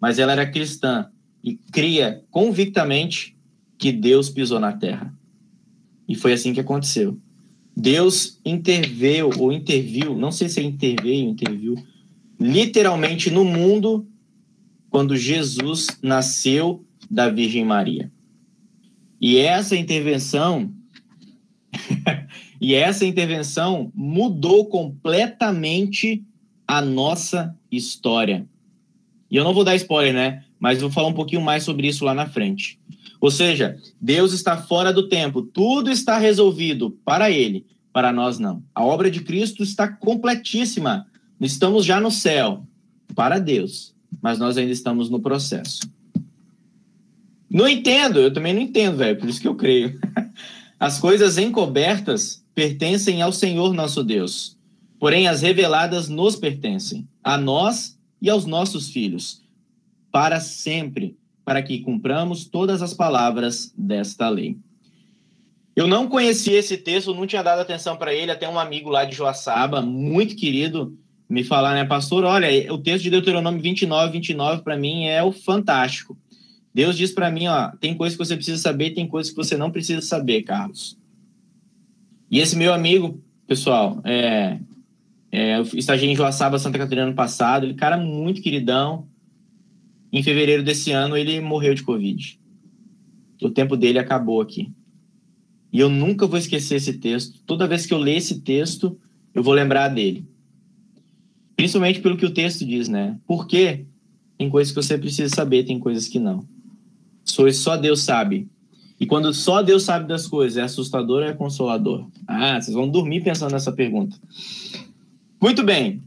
Speaker 4: Mas ela era cristã e cria convictamente que Deus pisou na terra. E foi assim que aconteceu. Deus interveio ou interviu, não sei se é interveio, interviu, literalmente no mundo quando Jesus nasceu da Virgem Maria. E essa intervenção e essa intervenção mudou completamente a nossa história. E eu não vou dar spoiler, né? Mas vou falar um pouquinho mais sobre isso lá na frente. Ou seja, Deus está fora do tempo, tudo está resolvido para ele, para nós não. A obra de Cristo está completíssima. Estamos já no céu para Deus, mas nós ainda estamos no processo. Não entendo, eu também não entendo, velho, por isso que eu creio. As coisas encobertas pertencem ao Senhor nosso Deus, porém as reveladas nos pertencem, a nós e aos nossos filhos, para sempre, para que cumpramos todas as palavras desta lei. Eu não conhecia esse texto, não tinha dado atenção para ele, até um amigo lá de Joaçaba, muito querido, me falar, né, pastor, olha, o texto de Deuteronômio 29, 29 para mim é o fantástico. Deus diz para mim, ó, tem coisas que você precisa saber, tem coisas que você não precisa saber, Carlos. E esse meu amigo, pessoal, é, é, eu estagiei em Joaçaba, Santa Catarina, ano passado, ele cara muito queridão. Em fevereiro desse ano, ele morreu de Covid. O tempo dele acabou aqui. E eu nunca vou esquecer esse texto. Toda vez que eu ler esse texto, eu vou lembrar dele. Principalmente pelo que o texto diz, né? Porque tem coisas que você precisa saber, tem coisas que não. Só Deus sabe. E quando só Deus sabe das coisas, é assustador ou é consolador? Ah, vocês vão dormir pensando nessa pergunta. Muito bem.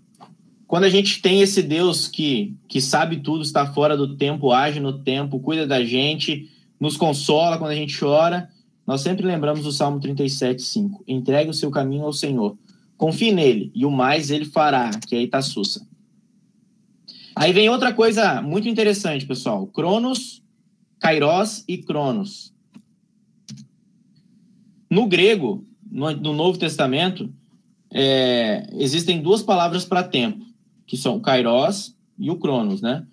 Speaker 4: Quando a gente tem esse Deus que, que sabe tudo, está fora do tempo, age no tempo, cuida da gente, nos consola quando a gente chora, nós sempre lembramos o Salmo 37, 5. Entregue o seu caminho ao Senhor Confie nele e o mais ele fará, que é Itassussa. Aí vem outra coisa muito interessante, pessoal. Cronos, Kairos e Cronos. No grego, no, no Novo Testamento, é, existem duas palavras para tempo, que são o Kairos e o Cronos, né?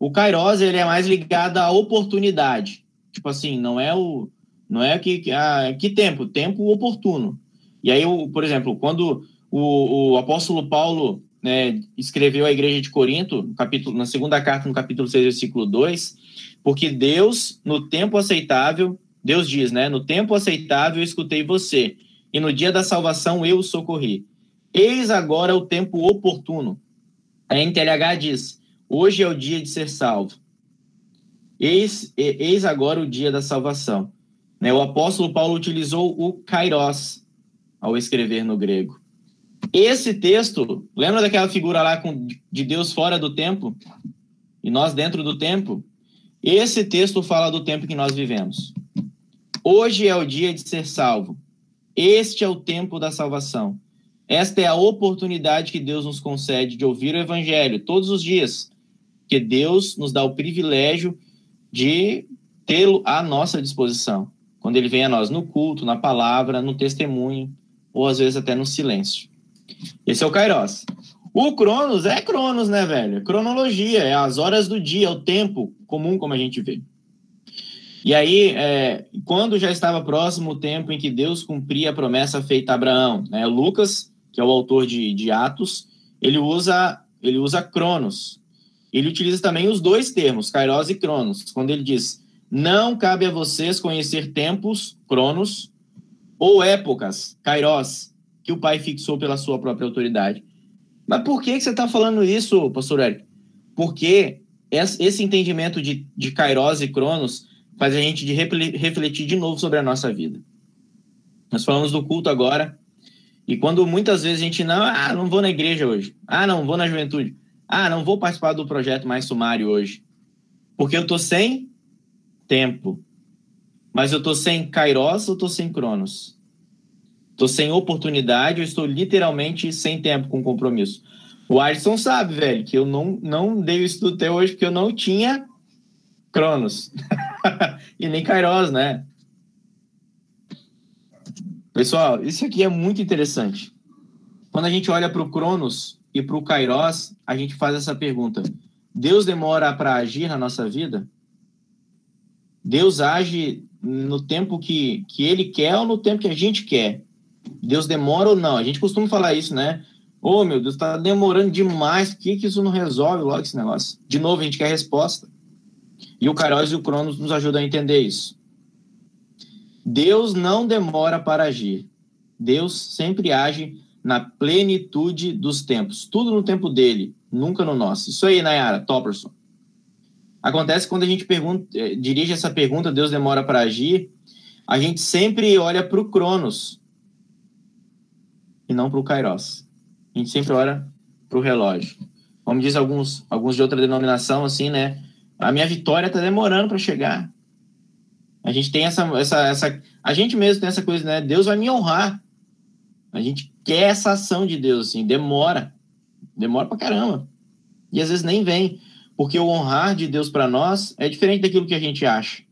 Speaker 4: O Kairos, ele é mais ligado à oportunidade. Tipo assim, não é o não é que ah, que tempo, tempo oportuno. E aí, por exemplo, quando o, o apóstolo Paulo né, escreveu à igreja de Corinto, no capítulo, na segunda carta, no capítulo 6, versículo 2, porque Deus, no tempo aceitável, Deus diz, né? No tempo aceitável eu escutei você, e no dia da salvação eu o socorri. Eis agora o tempo oportuno. A NTLH diz: hoje é o dia de ser salvo. Eis, eis agora o dia da salvação. Né, o apóstolo Paulo utilizou o kairos ao escrever no grego. Esse texto, lembra daquela figura lá com, de Deus fora do tempo e nós dentro do tempo? Esse texto fala do tempo que nós vivemos. Hoje é o dia de ser salvo. Este é o tempo da salvação. Esta é a oportunidade que Deus nos concede de ouvir o Evangelho todos os dias, que Deus nos dá o privilégio de tê-lo à nossa disposição, quando ele vem a nós no culto, na palavra, no testemunho, ou às vezes até no silêncio. Esse é o Kairos. O Cronos é Cronos, né, velho? Cronologia, é as horas do dia, é o tempo comum, como a gente vê. E aí, é, quando já estava próximo o tempo em que Deus cumpria a promessa feita a Abraão, né? Lucas, que é o autor de, de Atos, ele usa, ele usa Cronos. Ele utiliza também os dois termos, Kairos e Cronos, quando ele diz: Não cabe a vocês conhecer tempos, Cronos, ou épocas, Kairos, que o pai fixou pela sua própria autoridade. Mas por que, que você está falando isso, pastor Eric? Porque esse entendimento de, de Kairos e Cronos faz a gente de refletir de novo sobre a nossa vida. Nós falamos do culto agora, e quando muitas vezes a gente não, ah, não vou na igreja hoje, ah, não vou na juventude, ah, não vou participar do projeto mais sumário hoje, porque eu tô sem tempo. Mas eu tô sem Kairos ou tô sem Cronos? Estou sem oportunidade, eu estou literalmente sem tempo com compromisso. O Alisson sabe, velho, que eu não, não dei o estudo até hoje porque eu não tinha Cronos. e nem Kairos, né? Pessoal, isso aqui é muito interessante. Quando a gente olha para o Cronos e para o Kairos, a gente faz essa pergunta: Deus demora para agir na nossa vida? Deus age no tempo que, que ele quer ou no tempo que a gente quer? Deus demora ou não? A gente costuma falar isso, né? Ô, oh, meu Deus, tá demorando demais. Por que, que isso não resolve logo esse negócio? De novo, a gente quer resposta. E o Kairos e o Cronos nos ajudam a entender isso. Deus não demora para agir. Deus sempre age na plenitude dos tempos. Tudo no tempo dele, nunca no nosso. Isso aí, Nayara, Topperson. Acontece quando a gente pergunta, eh, dirige essa pergunta, Deus demora para agir, a gente sempre olha para o Cronos e não para o Kairos. A gente sempre olha para o relógio. Como diz alguns, alguns de outra denominação, assim, né? A minha vitória está demorando para chegar. A gente tem essa, essa, essa. A gente mesmo tem essa coisa, né? Deus vai me honrar. A gente quer essa ação de Deus, assim, demora. Demora pra caramba. E às vezes nem vem. Porque o honrar de Deus para nós é diferente daquilo que a gente acha.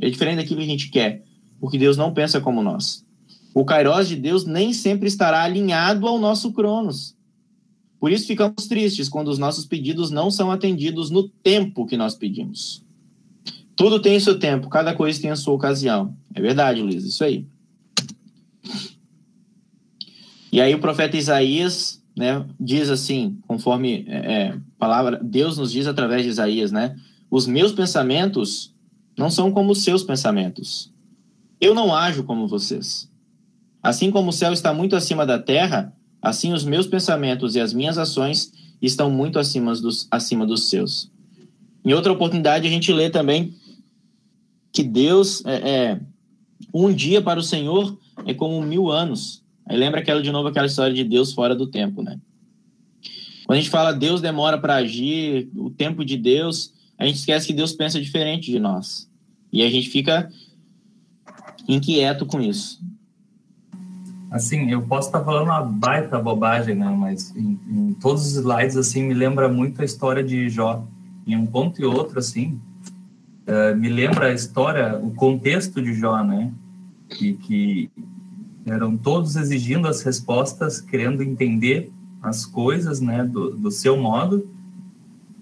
Speaker 4: É diferente daquilo que a gente quer. Porque Deus não pensa como nós. O Kairos de Deus nem sempre estará alinhado ao nosso Cronos. Por isso ficamos tristes quando os nossos pedidos não são atendidos no tempo que nós pedimos. Tudo tem seu tempo, cada coisa tem a sua ocasião. É verdade, Luiz, isso aí. E aí o profeta Isaías né, diz assim, conforme é, é palavra, Deus nos diz através de Isaías, né? Os meus pensamentos não são como os seus pensamentos. Eu não ajo como vocês. Assim como o céu está muito acima da terra, assim os meus pensamentos e as minhas ações estão muito acima dos, acima dos seus. Em outra oportunidade, a gente lê também que Deus é, é um dia para o Senhor é como mil anos. Aí lembra aquela de novo aquela história de Deus fora do tempo, né? Quando a gente fala Deus demora para agir, o tempo de Deus, a gente esquece que Deus pensa diferente de nós. E a gente fica inquieto com isso.
Speaker 3: Assim, eu posso estar falando uma baita bobagem, né? Mas em, em, todos os slides, assim, me lembra muito a história de Jó. Em um ponto e outro, assim, uh, me lembra a história, o contexto de Jó, né? Que, eram todos exigindo as respostas, querendo entender as coisas, né? Do, do seu modo.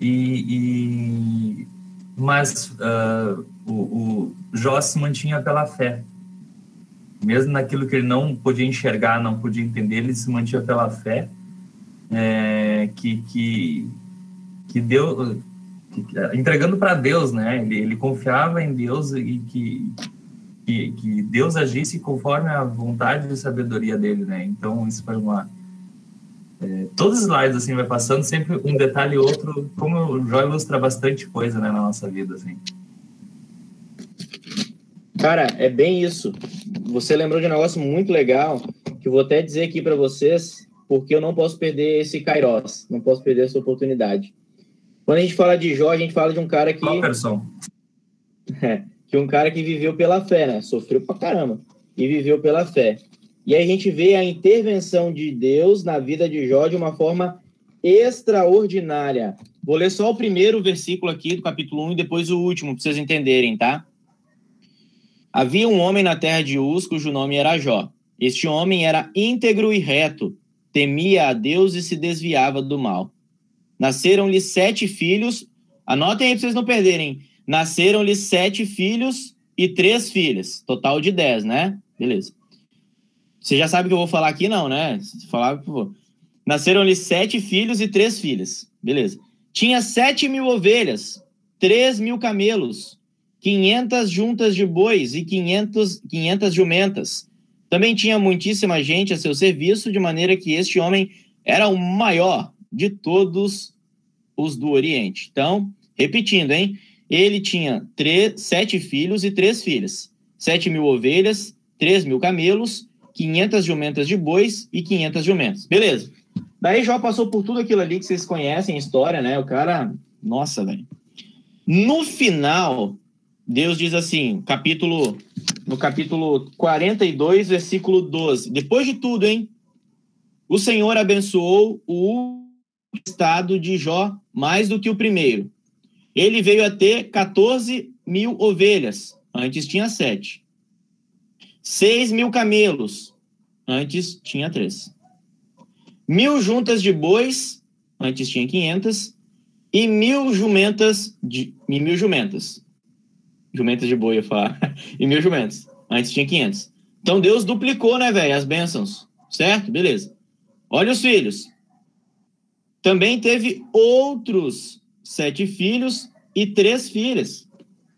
Speaker 3: E, e mas uh, o, o Jó se mantinha pela fé mesmo naquilo que ele não podia enxergar, não podia entender, ele se mantinha pela fé, é, que, que, que Deus, entregando para Deus, né? Ele, ele, confiava em Deus e que, que, que, Deus agisse conforme a vontade e sabedoria dele, né? Então, isso foi uma. É, todos os slides, assim, vai passando sempre um detalhe e outro, como o Jó ilustra bastante coisa, né, na nossa vida, assim.
Speaker 4: Cara, é bem isso. Você lembrou de um negócio muito legal que eu vou até dizer aqui para vocês, porque eu não posso perder esse Kairos, não posso perder essa oportunidade. Quando a gente fala de Jó, a gente fala de um cara que.
Speaker 3: Robertson.
Speaker 4: É, que um cara que viveu pela fé, né? Sofreu pra caramba. E viveu pela fé. E aí a gente vê a intervenção de Deus na vida de Jó de uma forma extraordinária. Vou ler só o primeiro versículo aqui do capítulo 1 e depois o último, para vocês entenderem, tá? Havia um homem na terra de Uz, cujo nome era Jó. Este homem era íntegro e reto, temia a Deus e se desviava do mal. Nasceram-lhe sete filhos. Anotem aí para vocês não perderem. Nasceram-lhe sete filhos e três filhas. Total de dez, né? Beleza. Você já sabe o que eu vou falar aqui, não, né? Falar, por favor. Nasceram-lhe sete filhos e três filhas. Beleza. Tinha sete mil ovelhas, três mil camelos, 500 juntas de bois e 500, 500 jumentas. Também tinha muitíssima gente a seu serviço, de maneira que este homem era o maior de todos os do Oriente. Então, repetindo, hein? Ele tinha três, sete filhos e três filhas, sete mil ovelhas, três mil camelos, 500 jumentas de bois e 500 jumentas. Beleza. Daí Jó passou por tudo aquilo ali que vocês conhecem, história, né? O cara, nossa, velho. No final, Deus diz assim, capítulo no capítulo 42, versículo 12. Depois de tudo, hein? O Senhor abençoou o estado de Jó mais do que o primeiro. Ele veio a ter 14 mil ovelhas, antes tinha sete. 6 mil camelos, antes tinha três. Mil juntas de bois, antes tinha 500. E mil jumentas, de, e mil jumentas, jumentas de boi, eu falar, e mil jumentos. Antes tinha 500. Então Deus duplicou, né, velho, as bênçãos, certo? Beleza. Olha os filhos. Também teve outros sete filhos e três filhas.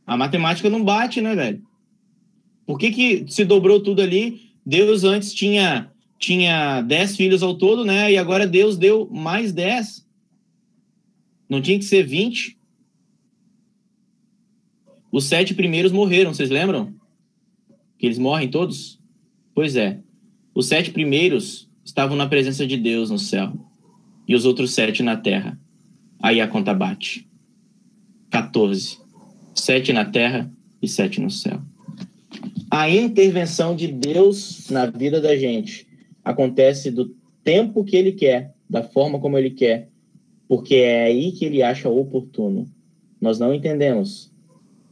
Speaker 4: A matemática não bate, né, velho? Por que, que se dobrou tudo ali? Deus antes tinha tinha dez filhos ao todo, né? E agora Deus deu mais dez. Não tinha que ser vinte. Os sete primeiros morreram, vocês lembram? Que eles morrem todos? Pois é. Os sete primeiros estavam na presença de Deus no céu e os outros sete na terra. Aí a conta bate. 14. Sete na terra e sete no céu. A intervenção de Deus na vida da gente acontece do tempo que ele quer, da forma como ele quer, porque é aí que ele acha oportuno. Nós não entendemos,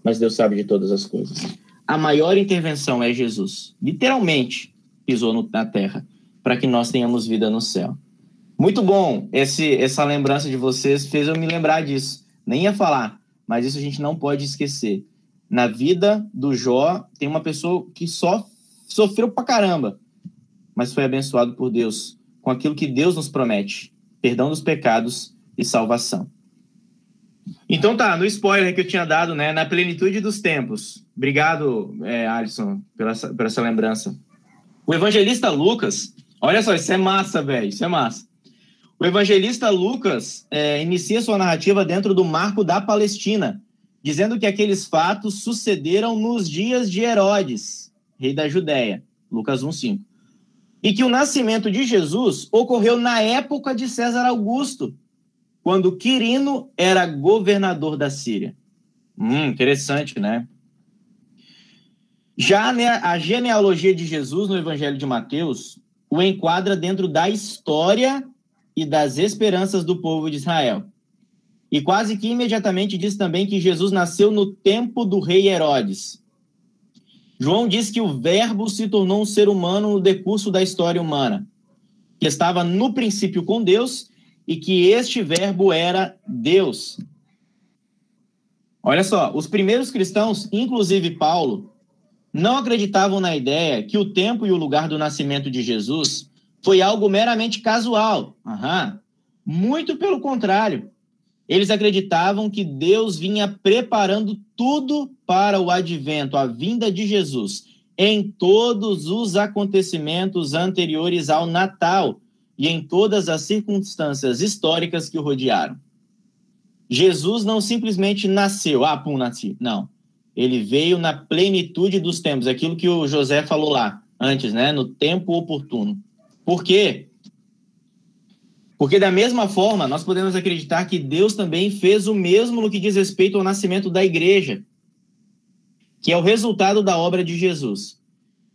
Speaker 4: mas Deus sabe de todas as coisas. A maior intervenção é Jesus. Literalmente pisou na terra para que nós tenhamos vida no céu. Muito bom. Esse, essa lembrança de vocês fez eu me lembrar disso. Nem ia falar, mas isso a gente não pode esquecer. Na vida do Jó, tem uma pessoa que só sofreu pra caramba, mas foi abençoado por Deus com aquilo que Deus nos promete: perdão dos pecados e salvação. Então tá, no spoiler que eu tinha dado, né, na plenitude dos tempos. Obrigado, é, Alisson, pela, pela essa lembrança. O evangelista Lucas, olha só, isso é massa, velho, isso é massa. O evangelista Lucas é, inicia sua narrativa dentro do marco da Palestina, dizendo que aqueles fatos sucederam nos dias de Herodes, rei da Judéia, Lucas 1,5. E que o nascimento de Jesus ocorreu na época de César Augusto, quando Quirino era governador da Síria. Hum, interessante, né? Já a genealogia de Jesus no Evangelho de Mateus o enquadra dentro da história e das esperanças do povo de Israel. E quase que imediatamente diz também que Jesus nasceu no tempo do rei Herodes. João diz que o Verbo se tornou um ser humano no decurso da história humana, que estava no princípio com Deus e que este Verbo era Deus. Olha só, os primeiros cristãos, inclusive Paulo, não acreditavam na ideia que o tempo e o lugar do nascimento de Jesus foi algo meramente casual. Uhum. Muito pelo contrário. Eles acreditavam que Deus vinha preparando tudo para o advento, a vinda de Jesus, em todos os acontecimentos anteriores ao Natal e em todas as circunstâncias históricas que o rodearam. Jesus não simplesmente nasceu, ah, pum, nasci. Não. Ele veio na plenitude dos tempos, aquilo que o José falou lá antes, né? No tempo oportuno. Por quê? Porque, da mesma forma, nós podemos acreditar que Deus também fez o mesmo no que diz respeito ao nascimento da igreja, que é o resultado da obra de Jesus.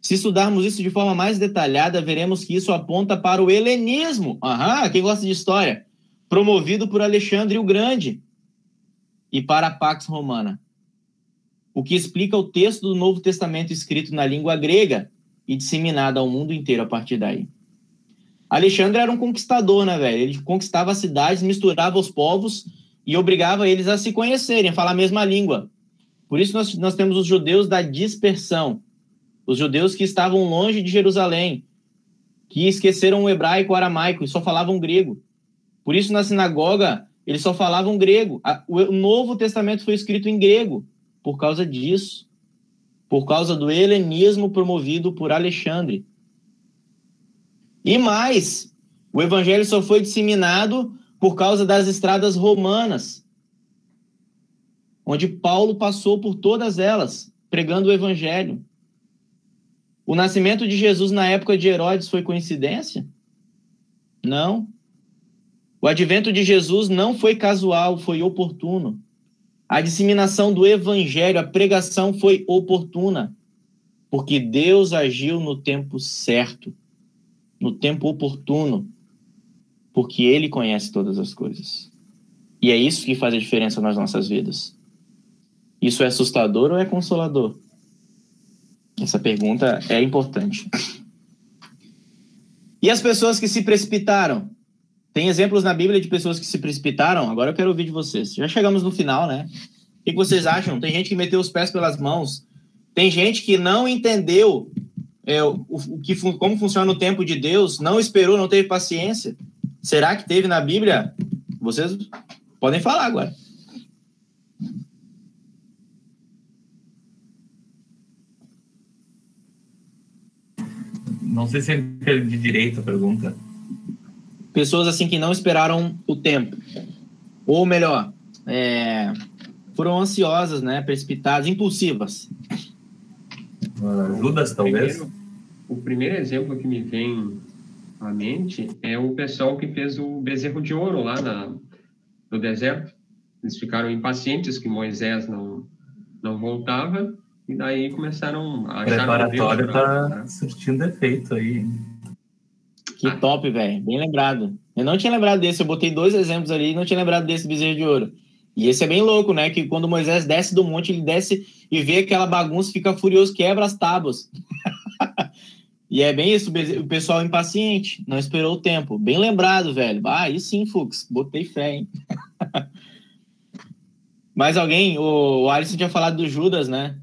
Speaker 4: Se estudarmos isso de forma mais detalhada, veremos que isso aponta para o helenismo. Aham, quem gosta de história? Promovido por Alexandre o Grande e para a Pax Romana. O que explica o texto do Novo Testamento escrito na língua grega e disseminado ao mundo inteiro a partir daí. Alexandre era um conquistador, né, velho? Ele conquistava as cidades, misturava os povos e obrigava eles a se conhecerem, a falar a mesma língua. Por isso nós, nós temos os judeus da dispersão, os judeus que estavam longe de Jerusalém, que esqueceram o hebraico, o aramaico e só falavam grego. Por isso na sinagoga eles só falavam grego. O Novo Testamento foi escrito em grego por causa disso, por causa do helenismo promovido por Alexandre. E mais, o evangelho só foi disseminado por causa das estradas romanas, onde Paulo passou por todas elas, pregando o evangelho. O nascimento de Jesus na época de Herodes foi coincidência? Não. O advento de Jesus não foi casual, foi oportuno. A disseminação do evangelho, a pregação foi oportuna, porque Deus agiu no tempo certo no tempo oportuno, porque Ele conhece todas as coisas. E é isso que faz a diferença nas nossas vidas. Isso é assustador ou é consolador? Essa pergunta é importante. E as pessoas que se precipitaram? Tem exemplos na Bíblia de pessoas que se precipitaram? Agora eu quero ouvir de vocês. Já chegamos no final, né? O que vocês acham? Tem gente que meteu os pés pelas mãos. Tem gente que não entendeu é, o, o que, como funciona o tempo de Deus, não esperou, não teve paciência? Será que teve na Bíblia? Vocês podem falar agora.
Speaker 3: Não sei se é de direito a pergunta.
Speaker 4: Pessoas assim que não esperaram o tempo. Ou melhor, é, foram ansiosas, né? Precipitadas, impulsivas.
Speaker 3: Uh, Judas, talvez?
Speaker 1: Primeiro, o primeiro exemplo que me vem à mente é o pessoal que fez o bezerro de ouro lá na, no deserto. Eles ficaram impacientes que Moisés não, não voltava e daí começaram a
Speaker 3: achar... O preparatório está surtindo efeito aí.
Speaker 4: Que ah. top, velho. Bem lembrado. Eu não tinha lembrado desse. Eu botei dois exemplos ali e não tinha lembrado desse bezerro de ouro. E esse é bem louco, né? Que quando Moisés desce do monte, ele desce e vê aquela bagunça, fica furioso, quebra as tábuas. e é bem isso, o pessoal impaciente, não esperou o tempo. Bem lembrado, velho. Ah, aí sim, Fux, botei fé, hein? Mais alguém? O, Alisson tinha falado do Judas, né?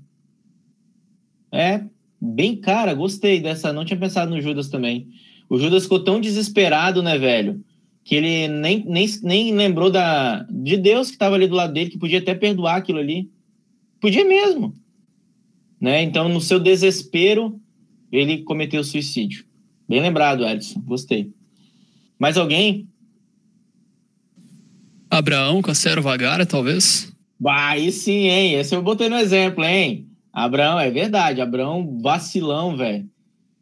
Speaker 4: É, bem cara, gostei dessa. Não tinha pensado no Judas também. O Judas ficou tão desesperado, né, velho? Que ele nem, nem, nem lembrou da, de Deus que estava ali do lado dele, que podia até perdoar aquilo ali. Podia mesmo. Né? Então, no seu desespero, ele cometeu suicídio. Bem lembrado, Edson. Gostei. Mais alguém?
Speaker 7: Abraão com a serva Agara, talvez?
Speaker 4: Bah, aí sim, hein? Esse eu botei no exemplo, hein? Abraão, é verdade. Abraão, vacilão, velho.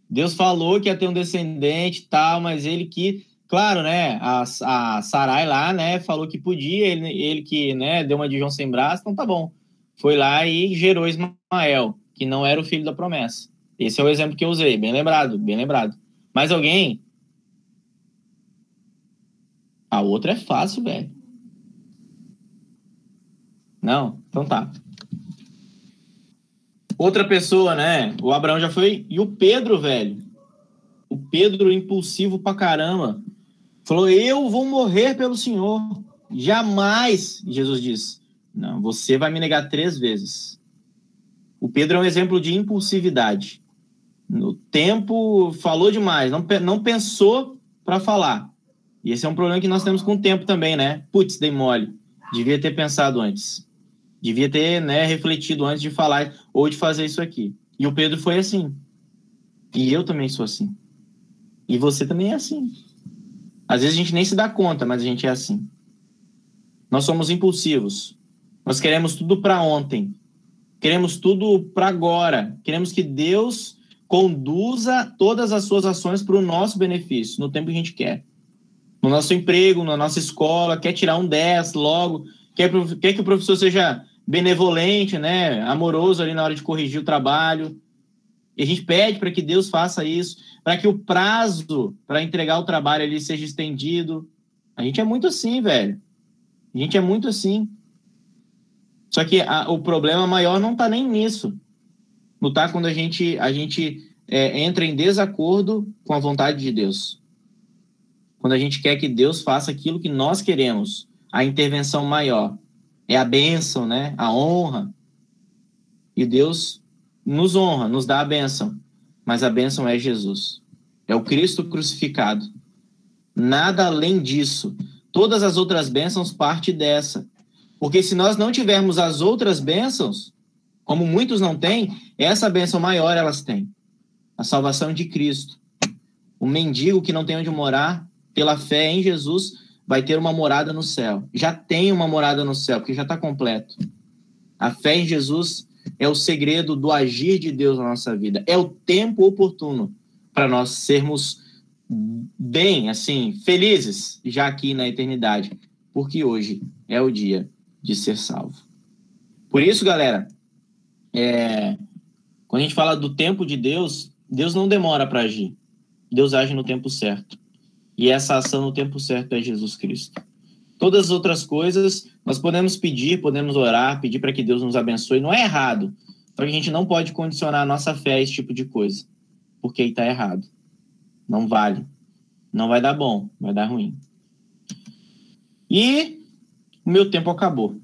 Speaker 4: Deus falou que ia ter um descendente e tal, mas ele que, claro, né? A, a Sarai lá, né? Falou que podia, ele, ele que, né? Deu uma de João sem braço, então tá bom. Foi lá e gerou Ismael, que não era o filho da promessa. Esse é o exemplo que eu usei, bem lembrado, bem lembrado. Mais alguém? A outra é fácil, velho. Não? Então tá. Outra pessoa, né? O Abraão já foi. E o Pedro, velho. O Pedro, impulsivo pra caramba. Falou: Eu vou morrer pelo Senhor. Jamais, Jesus disse. Não, você vai me negar três vezes. O Pedro é um exemplo de impulsividade. No tempo, falou demais, não, não pensou para falar. E esse é um problema que nós temos com o tempo também, né? Putz, dei mole. Devia ter pensado antes. Devia ter né, refletido antes de falar ou de fazer isso aqui. E o Pedro foi assim. E eu também sou assim. E você também é assim. Às vezes a gente nem se dá conta, mas a gente é assim. Nós somos impulsivos. Nós queremos tudo para ontem. Queremos tudo para agora. Queremos que Deus conduza todas as suas ações para o nosso benefício, no tempo que a gente quer. No nosso emprego, na nossa escola, quer tirar um 10 logo, quer, quer que o professor seja benevolente, né, amoroso ali na hora de corrigir o trabalho. E a gente pede para que Deus faça isso, para que o prazo para entregar o trabalho ali seja estendido. A gente é muito assim, velho. A gente é muito assim. Só que a, o problema maior não está nem nisso. Está quando a gente, a gente é, entra em desacordo com a vontade de Deus. Quando a gente quer que Deus faça aquilo que nós queremos, a intervenção maior é a bênção, né? A honra. E Deus nos honra, nos dá a bênção. Mas a bênção é Jesus. É o Cristo crucificado. Nada além disso. Todas as outras bênçãos parte dessa. Porque se nós não tivermos as outras bênçãos, como muitos não têm, essa bênção maior elas têm. A salvação de Cristo. O mendigo que não tem onde morar, pela fé em Jesus, vai ter uma morada no céu. Já tem uma morada no céu, porque já está completo. A fé em Jesus é o segredo do agir de Deus na nossa vida. É o tempo oportuno para nós sermos bem, assim, felizes já aqui na eternidade, porque hoje é o dia de ser salvo. Por isso, galera, é, quando a gente fala do tempo de Deus, Deus não demora para agir. Deus age no tempo certo. E essa ação no tempo certo é Jesus Cristo. Todas as outras coisas nós podemos pedir, podemos orar, pedir para que Deus nos abençoe. Não é errado. Só que a gente não pode condicionar a nossa fé a esse tipo de coisa. Porque aí está errado. Não vale. Não vai dar bom, vai dar ruim. E o meu tempo acabou.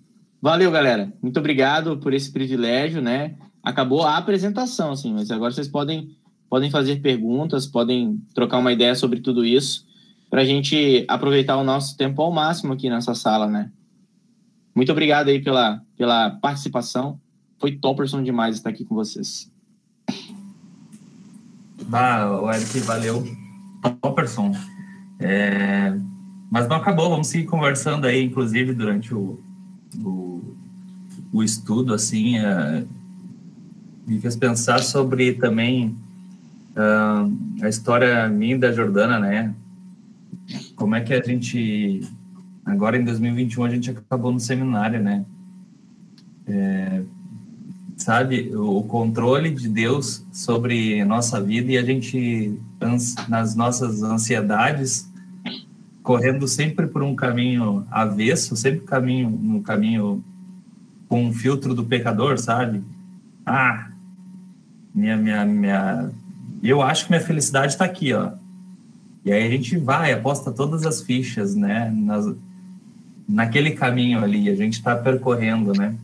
Speaker 4: Valeu, galera. Muito obrigado por esse privilégio, né? Acabou a apresentação, assim, mas agora vocês podem podem fazer perguntas, podem trocar uma ideia sobre tudo isso, para a gente aproveitar o nosso tempo ao máximo aqui nessa sala, né? Muito obrigado aí pela, pela participação. Foi topperson demais estar aqui com vocês.
Speaker 3: Bah, o Eric, valeu. Topperson. É, mas não acabou, vamos seguir conversando aí, inclusive, durante o, o, o estudo, assim, é, me fez pensar sobre também uh, a história minha da Jordana, né? Como é que a gente, agora em 2021, a gente acabou no seminário, né? É, sabe, o controle de Deus sobre nossa vida e a gente, nas nossas ansiedades, correndo sempre por um caminho avesso, sempre caminho no caminho com um filtro do pecador, sabe? Ah, minha, minha, minha, eu acho que minha felicidade está aqui, ó. E aí a gente vai, aposta todas as fichas, né? Nas, naquele caminho ali, a gente está percorrendo, né?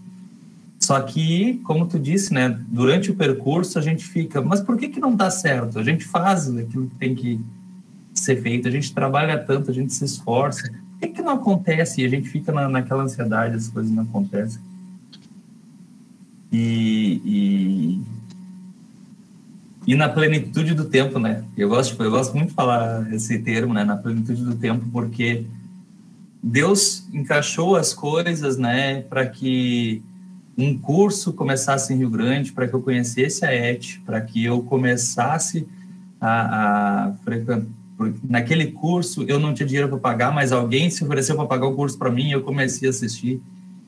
Speaker 3: Só que, como tu disse, né? Durante o percurso a gente fica, mas por que que não dá certo? A gente faz aquilo que tem que ser feito, a gente trabalha tanto, a gente se esforça. Por que que não acontece? E a gente fica na, naquela ansiedade, as coisas não acontecem. E, e e na plenitude do tempo, né? Eu gosto, eu gosto muito de falar esse termo, né? Na plenitude do tempo, porque Deus encaixou as coisas, né? Para que um curso começasse em Rio Grande, para que eu conhecesse a ET, para que eu começasse a, a frequentar. Naquele curso eu não tinha dinheiro para pagar, mas alguém se ofereceu para pagar o curso para mim e eu comecei a assistir.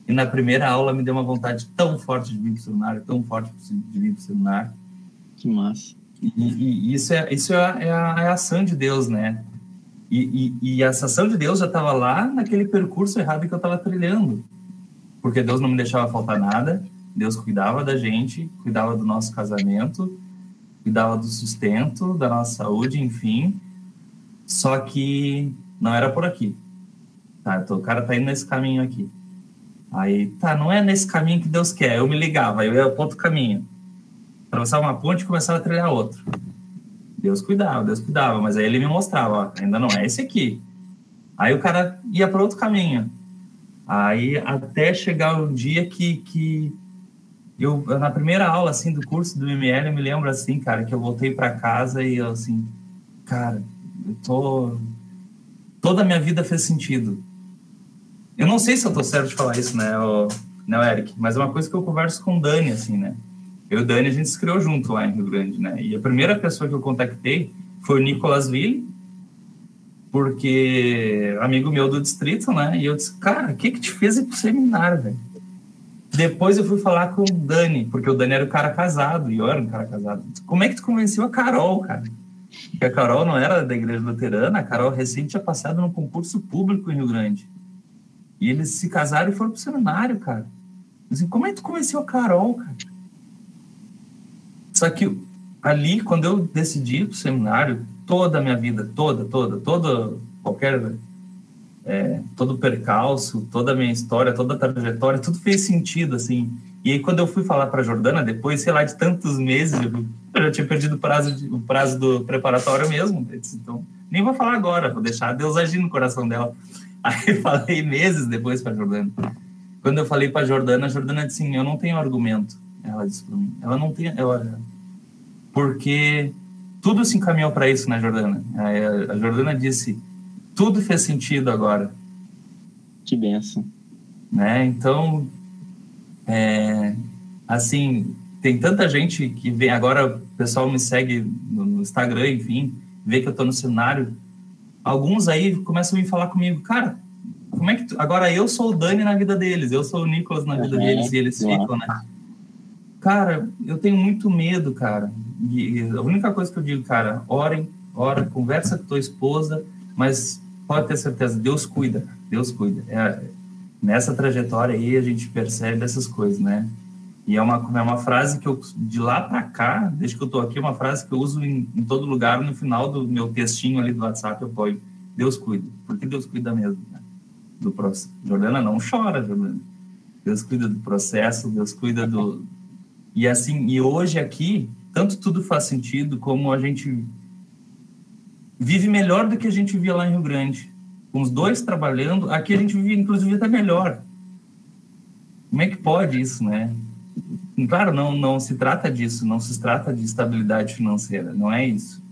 Speaker 3: E na primeira aula me deu uma vontade tão forte de vir para o seminário, tão forte de vir para o seminário
Speaker 4: que massa.
Speaker 3: E, e, isso, é, isso é, a, é, a, é a ação de Deus, né? E, e, e essa ação de Deus já estava lá naquele percurso errado que eu estava trilhando. Porque Deus não me deixava faltar nada, Deus cuidava da gente, cuidava do nosso casamento, cuidava do sustento, da nossa saúde, enfim. Só que não era por aqui. Tá, o cara tá indo nesse caminho aqui. Aí, tá, não é nesse caminho que Deus quer. Eu me ligava, eu ia para outro caminho atravessava uma ponte e começava a trilhar outro. Deus cuidava, Deus cuidava, mas aí ele me mostrava, ó, ainda não é esse aqui. Aí o cara ia para outro caminho. Aí até chegar um dia que, que eu, na primeira aula assim do curso do ML, eu me lembro assim, cara, que eu voltei para casa e eu assim, cara, eu tô toda a minha vida fez sentido. Eu não sei se eu tô certo de falar isso, né, o, né, Eric, mas é uma coisa que eu converso com o Dani assim, né? Eu e o Dani, a gente se criou junto lá em Rio Grande, né? E a primeira pessoa que eu contactei foi o Nicolas Ville, porque amigo meu do distrito, né? E eu disse, cara, o que que te fez ir pro seminário, velho? Depois eu fui falar com o Dani, porque o Dani era o cara casado, e eu era um cara casado. Como é que tu convenceu a Carol, cara? Porque a Carol não era da igreja luterana, a Carol recente tinha passado num concurso público em Rio Grande. E eles se casaram e foram pro seminário, cara. Assim, como é que tu convenceu a Carol, cara? Só que ali, quando eu decidi ir para o seminário, toda a minha vida, toda, toda, toda, qualquer, é, todo percalço, toda a minha história, toda a trajetória, tudo fez sentido, assim. E aí, quando eu fui falar para Jordana, depois, sei lá, de tantos meses, eu já tinha perdido o prazo, de, o prazo do preparatório mesmo. Então, nem vou falar agora, vou deixar Deus agir no coração dela. Aí falei meses depois para Jordana. Quando eu falei para Jordana, a Jordana disse assim, eu não tenho argumento. Ela disse para mim. Ela não tem. Ela, porque tudo se encaminhou para isso, né, Jordana? A Jordana disse: tudo fez sentido agora.
Speaker 4: Que benção.
Speaker 3: Né? Então, é, assim, tem tanta gente que vem. Agora o pessoal me segue no, no Instagram, enfim, vê que eu estou no cenário. Alguns aí começam a me falar comigo, cara, como é que tu... agora eu sou o Dani na vida deles, eu sou o Nicolas na vida uhum, deles e eles ficam, né? Cara, eu tenho muito medo, cara. E a única coisa que eu digo, cara, orem, ora, conversa com tua esposa, mas pode ter certeza, Deus cuida, Deus cuida. É, nessa trajetória aí a gente percebe essas coisas, né? E é uma, é uma frase que eu, de lá para cá, desde que eu tô aqui, é uma frase que eu uso em, em, todo lugar, no final do meu textinho ali do WhatsApp, eu ponho, Deus cuida, porque Deus cuida mesmo, né? do processo. Jordana não chora, Jordana. Deus cuida do processo, Deus cuida do, e assim, e hoje aqui, tanto tudo faz sentido, como a gente vive melhor do que a gente via lá em Rio Grande. Com os dois trabalhando, aqui a gente vive, inclusive, até melhor. Como é que pode isso, né? Claro, não, não se trata disso, não se trata de estabilidade financeira, não é isso.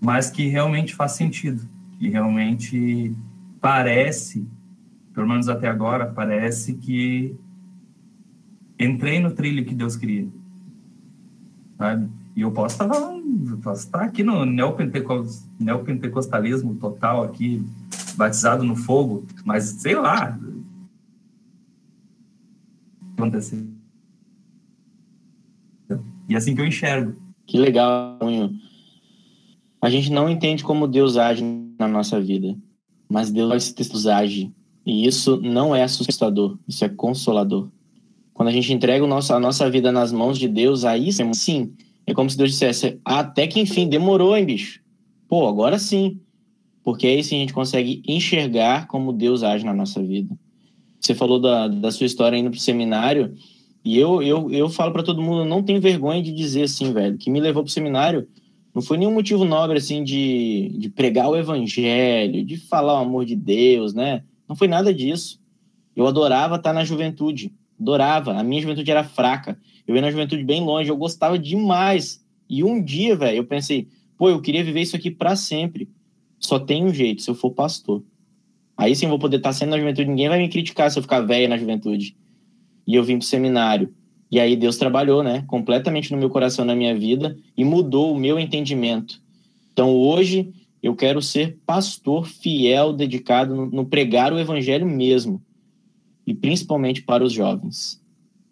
Speaker 3: Mas que realmente faz sentido, que realmente parece, pelo menos até agora, parece que entrei no trilho que Deus queria. Sabe? E eu posso estar, posso estar aqui no neopentecostalismo total aqui, batizado no fogo, mas sei lá. Acontecer. E é assim que eu enxergo.
Speaker 4: Que legal, A gente não entende como Deus age na nossa vida, mas Deus age. E isso não é assustador, isso é consolador. Quando a gente entrega nosso, a nossa vida nas mãos de Deus, aí sim, é como se Deus dissesse: até que enfim, demorou, hein, bicho? Pô, agora sim. Porque aí sim a gente consegue enxergar como Deus age na nossa vida. Você falou da, da sua história indo pro seminário, e eu, eu, eu falo para todo mundo: não tenho vergonha de dizer assim, velho, que me levou pro seminário não foi nenhum motivo nobre, assim, de, de pregar o evangelho, de falar o amor de Deus, né? Não foi nada disso. Eu adorava estar na juventude. Adorava. A minha juventude era fraca. Eu ia na juventude bem longe. Eu gostava demais. E um dia, velho, eu pensei, pô, eu queria viver isso aqui para sempre. Só tem um jeito, se eu for pastor. Aí sim eu vou poder estar sendo na juventude. Ninguém vai me criticar se eu ficar velho na juventude. E eu vim pro seminário. E aí Deus trabalhou, né, completamente no meu coração, na minha vida e mudou o meu entendimento. Então hoje eu quero ser pastor fiel, dedicado no, no pregar o evangelho mesmo e principalmente para os jovens.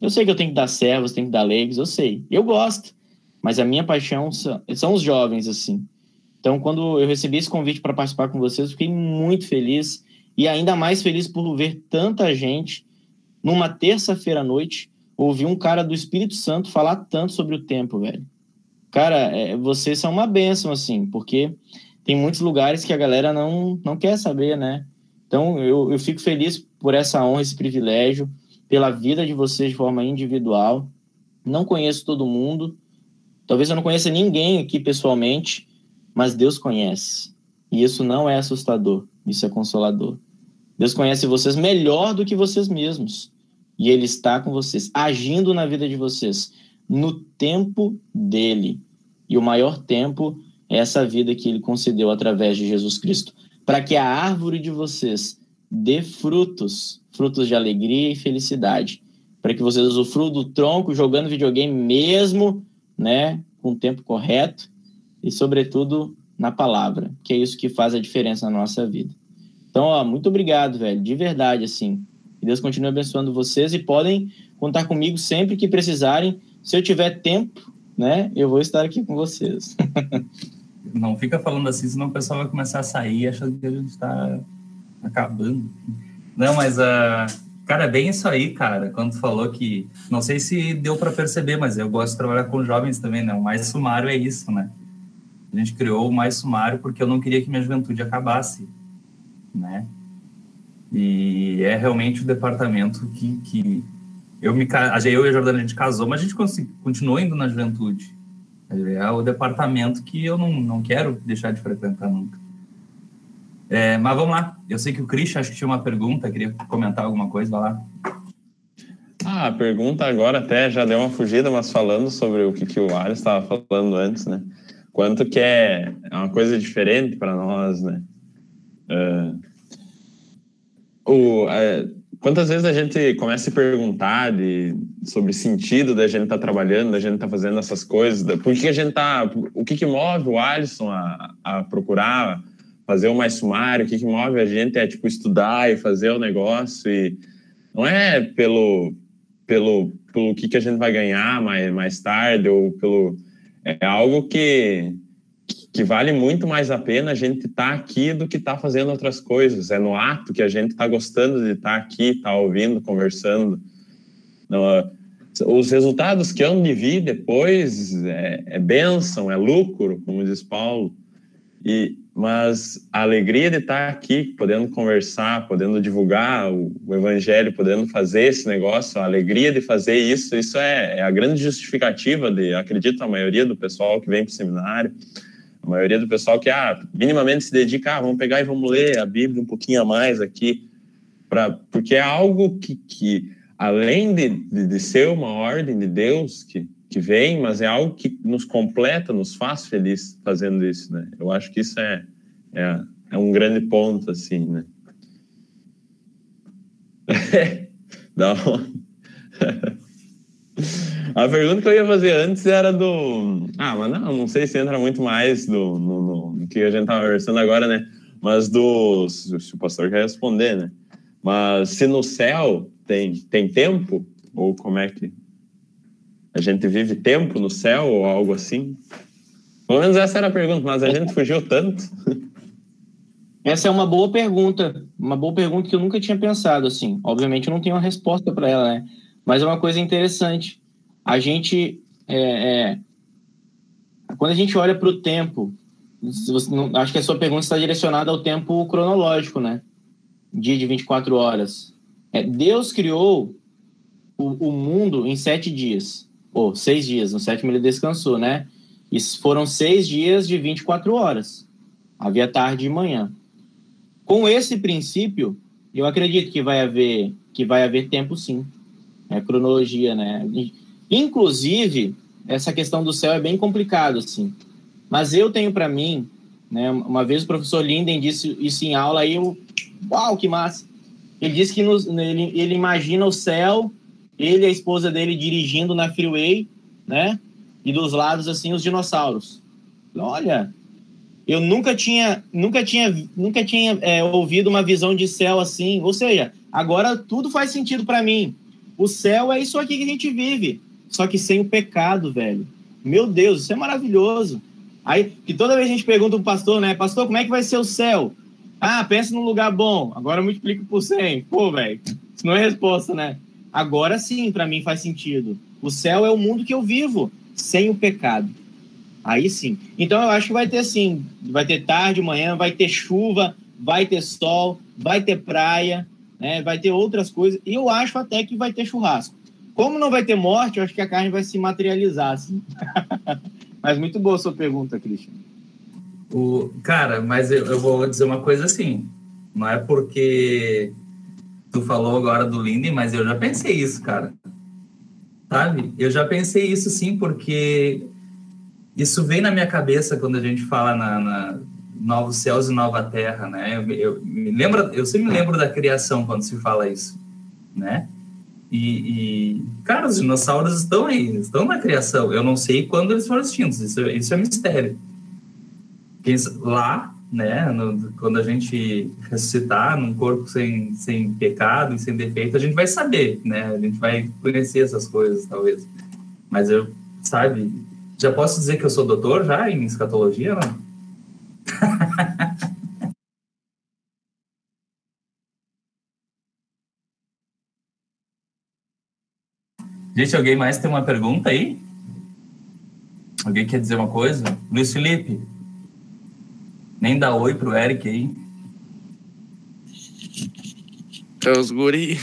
Speaker 4: Eu sei que eu tenho que dar servos, tenho que dar leigos, eu sei. Eu gosto, mas a minha paixão são, os jovens, assim. Então, quando eu recebi esse convite para participar com vocês, fiquei muito feliz e ainda mais feliz por ver tanta gente numa terça-feira à noite ouvir um cara do Espírito Santo falar tanto sobre o tempo, velho. Cara, é, vocês são uma bênção, assim, porque tem muitos lugares que a galera não, não quer saber, né? Então, eu, eu fico feliz por essa honra, esse privilégio, pela vida de vocês de forma individual. Não conheço todo mundo, talvez eu não conheça ninguém aqui pessoalmente, mas Deus conhece. E isso não é assustador, isso é consolador. Deus conhece vocês melhor do que vocês mesmos. E ele está com vocês, agindo na vida de vocês, no tempo dele. E o maior tempo é essa vida que ele concedeu através de Jesus Cristo, para que a árvore de vocês dê frutos, frutos de alegria e felicidade, para que vocês usufruam do tronco jogando videogame mesmo, né, com o tempo correto e sobretudo na palavra, que é isso que faz a diferença na nossa vida. Então, ó, muito obrigado, velho, de verdade, assim. Que Deus continue abençoando vocês e podem contar comigo sempre que precisarem. Se eu tiver tempo, né, eu vou estar aqui com vocês.
Speaker 3: Não fica falando assim, senão o pessoal vai começar a sair achando que a gente está acabando. Não, mas, uh, cara, é bem isso aí, cara. Quando tu falou que. Não sei se deu para perceber, mas eu gosto de trabalhar com jovens também, né? O mais sumário é isso, né? A gente criou o mais sumário porque eu não queria que minha juventude acabasse, né? E é realmente o departamento que, que eu me eu e a Jordana a gente casou, mas a gente continuou indo na juventude. É o departamento que eu não, não quero deixar de frequentar nunca. É, mas vamos lá. Eu sei que o Christian acho que tinha uma pergunta, queria comentar alguma coisa, vai lá.
Speaker 5: Ah, a pergunta agora até já deu uma fugida, mas falando sobre o que, que o Alisson estava falando antes, né? Quanto que é, é uma coisa diferente para nós, né? Uh, o, é, quantas vezes a gente começa a se perguntar de, sobre sentido da gente estar tá trabalhando, da gente estar tá fazendo essas coisas, por que a gente tá, o que que move o Alisson a, a procurar fazer o mais sumário, o que que move a gente é tipo estudar e fazer o negócio e não é pelo pelo pelo que que a gente vai ganhar mais mais tarde ou pelo é algo que que vale muito mais a pena a gente estar tá aqui do que estar tá fazendo outras coisas. É no ato que a gente está gostando de estar tá aqui, estar tá ouvindo, conversando. Não, é, os resultados que eu vir depois é, é bênção, é lucro, como diz Paulo. E, mas a alegria de estar aqui, podendo conversar, podendo divulgar o, o evangelho, podendo fazer esse negócio, a alegria de fazer isso, isso é, é a grande justificativa de, acredito, a maioria do pessoal que vem para o seminário, a maioria do pessoal que, ah, minimamente se dedica, ah, vamos pegar e vamos ler a Bíblia um pouquinho a mais aqui, pra, porque é algo que, que além de, de, de ser uma ordem de Deus, que que vem, mas é algo que nos completa, nos faz feliz fazendo isso, né? Eu acho que isso é, é, é um grande ponto, assim, né? Dá uma... A pergunta que eu ia fazer antes era do. Ah, mas não, não sei se entra muito mais do, no, no que a gente estava conversando agora, né? Mas do. Se o pastor quer responder, né? Mas se no céu tem, tem tempo, ou como é que. A gente vive tempo no céu ou algo assim? Pelo menos essa era a pergunta, mas a gente fugiu tanto.
Speaker 4: Essa é uma boa pergunta, uma boa pergunta que eu nunca tinha pensado assim. Obviamente eu não tenho uma resposta para ela, né? Mas é uma coisa interessante. A gente, é, é, quando a gente olha para o tempo, não, acho que a sua pergunta está direcionada ao tempo cronológico, né? Dia de 24 horas. É, Deus criou o, o mundo em sete dias ou seis dias, no sétimo ele descansou, né? E foram seis dias de 24 horas. Havia tarde e manhã. Com esse princípio, eu acredito que vai haver que vai haver tempo sim. É cronologia, né? Inclusive, essa questão do céu é bem complicado assim. Mas eu tenho para mim, né, uma vez o professor Linden disse isso em aula aí eu, uau, que massa. Ele disse que nos, ele, ele imagina o céu ele e a esposa dele dirigindo na freeway, né? E dos lados assim os dinossauros. Olha, eu nunca tinha, nunca tinha, nunca tinha é, ouvido uma visão de céu assim. Ou seja, agora tudo faz sentido para mim. O céu é isso aqui que a gente vive, só que sem o pecado, velho. Meu Deus, isso é maravilhoso. Aí, que toda vez a gente pergunta pro pastor, né? Pastor, como é que vai ser o céu? Ah, pensa num lugar bom. Agora multiplica por 100. Pô, velho, isso não é resposta, né? Agora sim, para mim faz sentido. O céu é o mundo que eu vivo, sem o pecado. Aí sim. Então eu acho que vai ter assim, vai ter tarde, manhã, vai ter chuva, vai ter sol, vai ter praia, né? Vai ter outras coisas. E eu acho até que vai ter churrasco. Como não vai ter morte, eu acho que a carne vai se materializar, assim. mas muito boa sua pergunta, Cristian.
Speaker 3: O, cara, mas eu, eu vou dizer uma coisa assim. Não é porque Tu falou agora do Linden, mas eu já pensei isso, cara. Sabe? Eu já pensei isso sim, porque isso vem na minha cabeça quando a gente fala na, na novos céus e nova terra, né? Eu, eu, me lembro, eu sempre me lembro da criação quando se fala isso, né? E, e, cara, os dinossauros estão aí, estão na criação. Eu não sei quando eles foram extintos, isso, isso é mistério. Lá né? No, quando a gente ressuscitar num corpo sem, sem pecado e sem defeito, a gente vai saber, né? A gente vai conhecer essas coisas, talvez. Mas eu, sabe, já posso dizer que eu sou doutor já em escatologia, não? Gente, alguém mais tem uma pergunta aí? Alguém quer dizer uma coisa? Luiz Felipe, nem dá oi pro Eric aí.
Speaker 9: É os guri.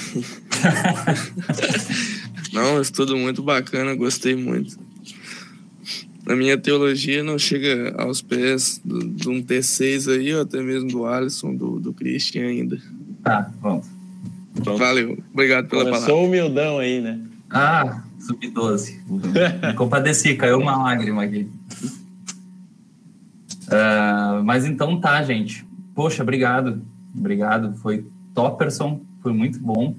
Speaker 9: não, estudo muito bacana, gostei muito. A minha teologia não chega aos pés do, de um T6 aí, ou até mesmo do Alisson, do, do Christian ainda.
Speaker 3: Tá, vamos.
Speaker 9: Valeu, obrigado pela
Speaker 5: Começou
Speaker 9: palavra.
Speaker 5: humildão aí, né?
Speaker 3: Ah, sub-12. Me compadeci, caiu uma lágrima aqui. Uh, mas então tá, gente. Poxa, obrigado. Obrigado. Foi topperson, foi muito bom.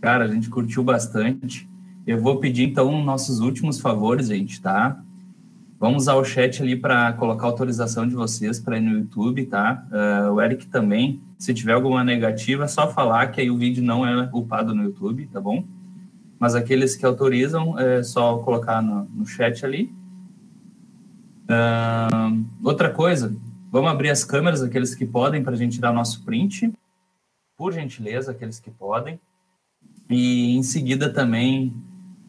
Speaker 3: Cara, a gente curtiu bastante. Eu vou pedir então nossos últimos favores, gente, tá? Vamos ao chat ali para colocar autorização de vocês para ir no YouTube, tá? Uh, o Eric também, se tiver alguma negativa, é só falar que aí o vídeo não é upado no YouTube, tá bom? Mas aqueles que autorizam, é só colocar no, no chat ali Uh, outra coisa, vamos abrir as câmeras, aqueles que podem, para a gente tirar nosso print. Por gentileza, aqueles que podem. E em seguida também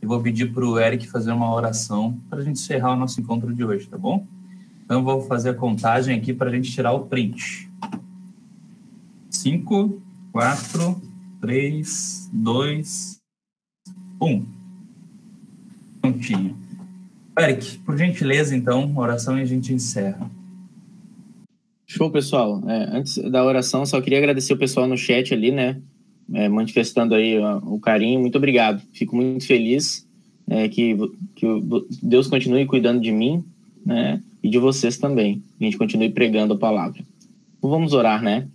Speaker 3: eu vou pedir para o Eric fazer uma oração para a gente encerrar o nosso encontro de hoje, tá bom? Então, vou fazer a contagem aqui para a gente tirar o print. 5, 4, 3, 2, 1. Prontinho. Eric, por gentileza, então, oração e a gente encerra.
Speaker 4: Show, pessoal. É, antes da oração, só queria agradecer o pessoal no chat ali, né? É, manifestando aí o carinho. Muito obrigado. Fico muito feliz é, que, que Deus continue cuidando de mim, né? E de vocês também. A gente continue pregando a palavra. Vamos orar, né?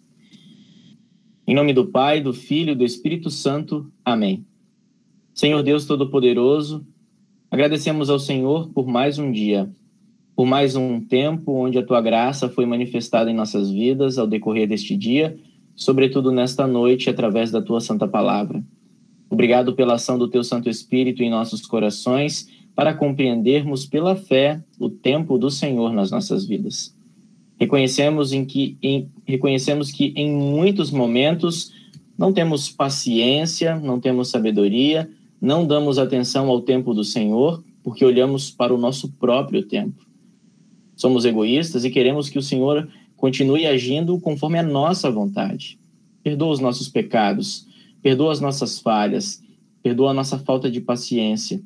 Speaker 4: Em nome do Pai, do Filho e do Espírito Santo. Amém. Senhor Deus Todo-Poderoso, agradecemos ao Senhor por mais um dia, por mais um tempo onde a tua graça foi manifestada em nossas vidas ao decorrer deste dia, sobretudo nesta noite, através da tua santa palavra. Obrigado pela ação do teu Santo Espírito em nossos corações para compreendermos pela fé o tempo do Senhor nas nossas vidas. Reconhecemos, em que, em, reconhecemos que em muitos momentos não temos paciência, não temos sabedoria, não damos atenção ao tempo do Senhor, porque olhamos para o nosso próprio tempo. Somos egoístas e queremos que o Senhor continue agindo conforme a nossa vontade. Perdoa os nossos pecados, perdoa as nossas falhas, perdoa a nossa falta de paciência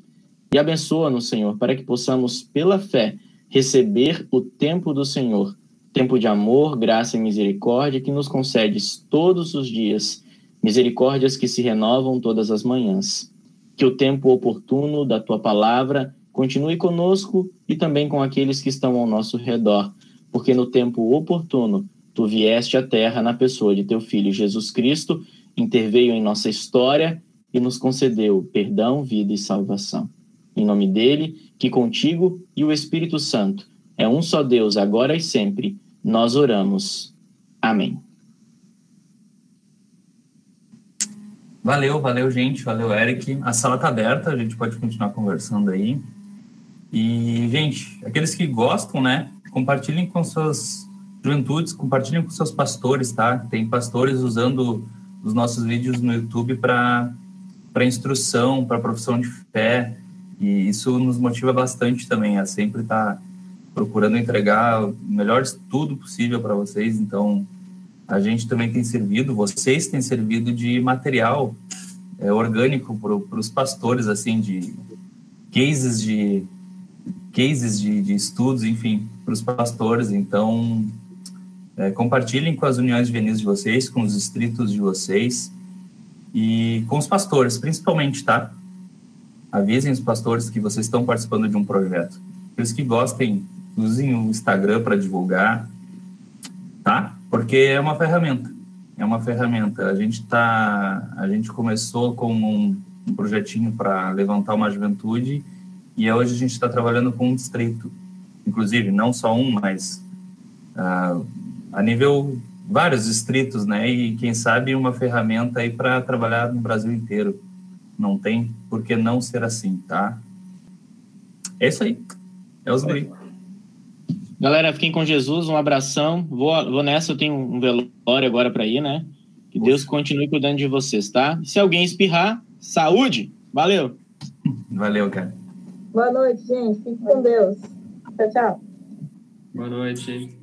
Speaker 4: e abençoa-nos, Senhor, para que possamos, pela fé, receber o tempo do Senhor, tempo de amor, graça e misericórdia que nos concedes todos os dias, misericórdias que se renovam todas as manhãs. Que o tempo oportuno da tua palavra continue conosco e também com aqueles que estão ao nosso redor, porque no tempo oportuno tu vieste à terra na pessoa de teu filho Jesus Cristo, interveio em nossa história e nos concedeu perdão, vida e salvação. Em nome dele, que contigo e o Espírito Santo é um só Deus, agora e sempre, nós oramos. Amém.
Speaker 3: Valeu, valeu, gente. Valeu, Eric. A sala está aberta, a gente pode continuar conversando aí. E, gente, aqueles que gostam, né, compartilhem com suas juventudes, compartilhem com seus pastores, tá? Tem pastores usando os nossos vídeos no YouTube para instrução, para profissão de fé, e isso nos motiva bastante também a sempre estar tá procurando entregar o melhor estudo possível para vocês. Então, a gente também tem servido, vocês têm servido de material é, orgânico para os pastores, assim, de cases de cases de, de estudos, enfim, para os pastores. Então, é, compartilhem com as uniões juvenis de vocês, com os distritos de vocês e com os pastores, principalmente, tá? avisem os pastores que vocês estão participando de um projeto. Aqueles que gostem, usem o Instagram para divulgar, tá? Porque é uma ferramenta. É uma ferramenta. A gente tá, a gente começou com um, um projetinho para levantar uma juventude e hoje a gente está trabalhando com um distrito, inclusive não só um, mas uh, a nível vários distritos, né? E quem sabe uma ferramenta aí para trabalhar no Brasil inteiro. Não tem por que não ser assim, tá? É isso aí. É os guri.
Speaker 4: Galera, fiquem com Jesus, um abração. Vou, vou nessa, eu tenho um velório agora para ir, né? Que Ufa. Deus continue cuidando de vocês, tá? Se alguém espirrar, saúde! Valeu!
Speaker 3: Valeu, cara.
Speaker 6: Boa noite, gente. Fique com Deus. Tchau, tchau.
Speaker 1: Boa noite.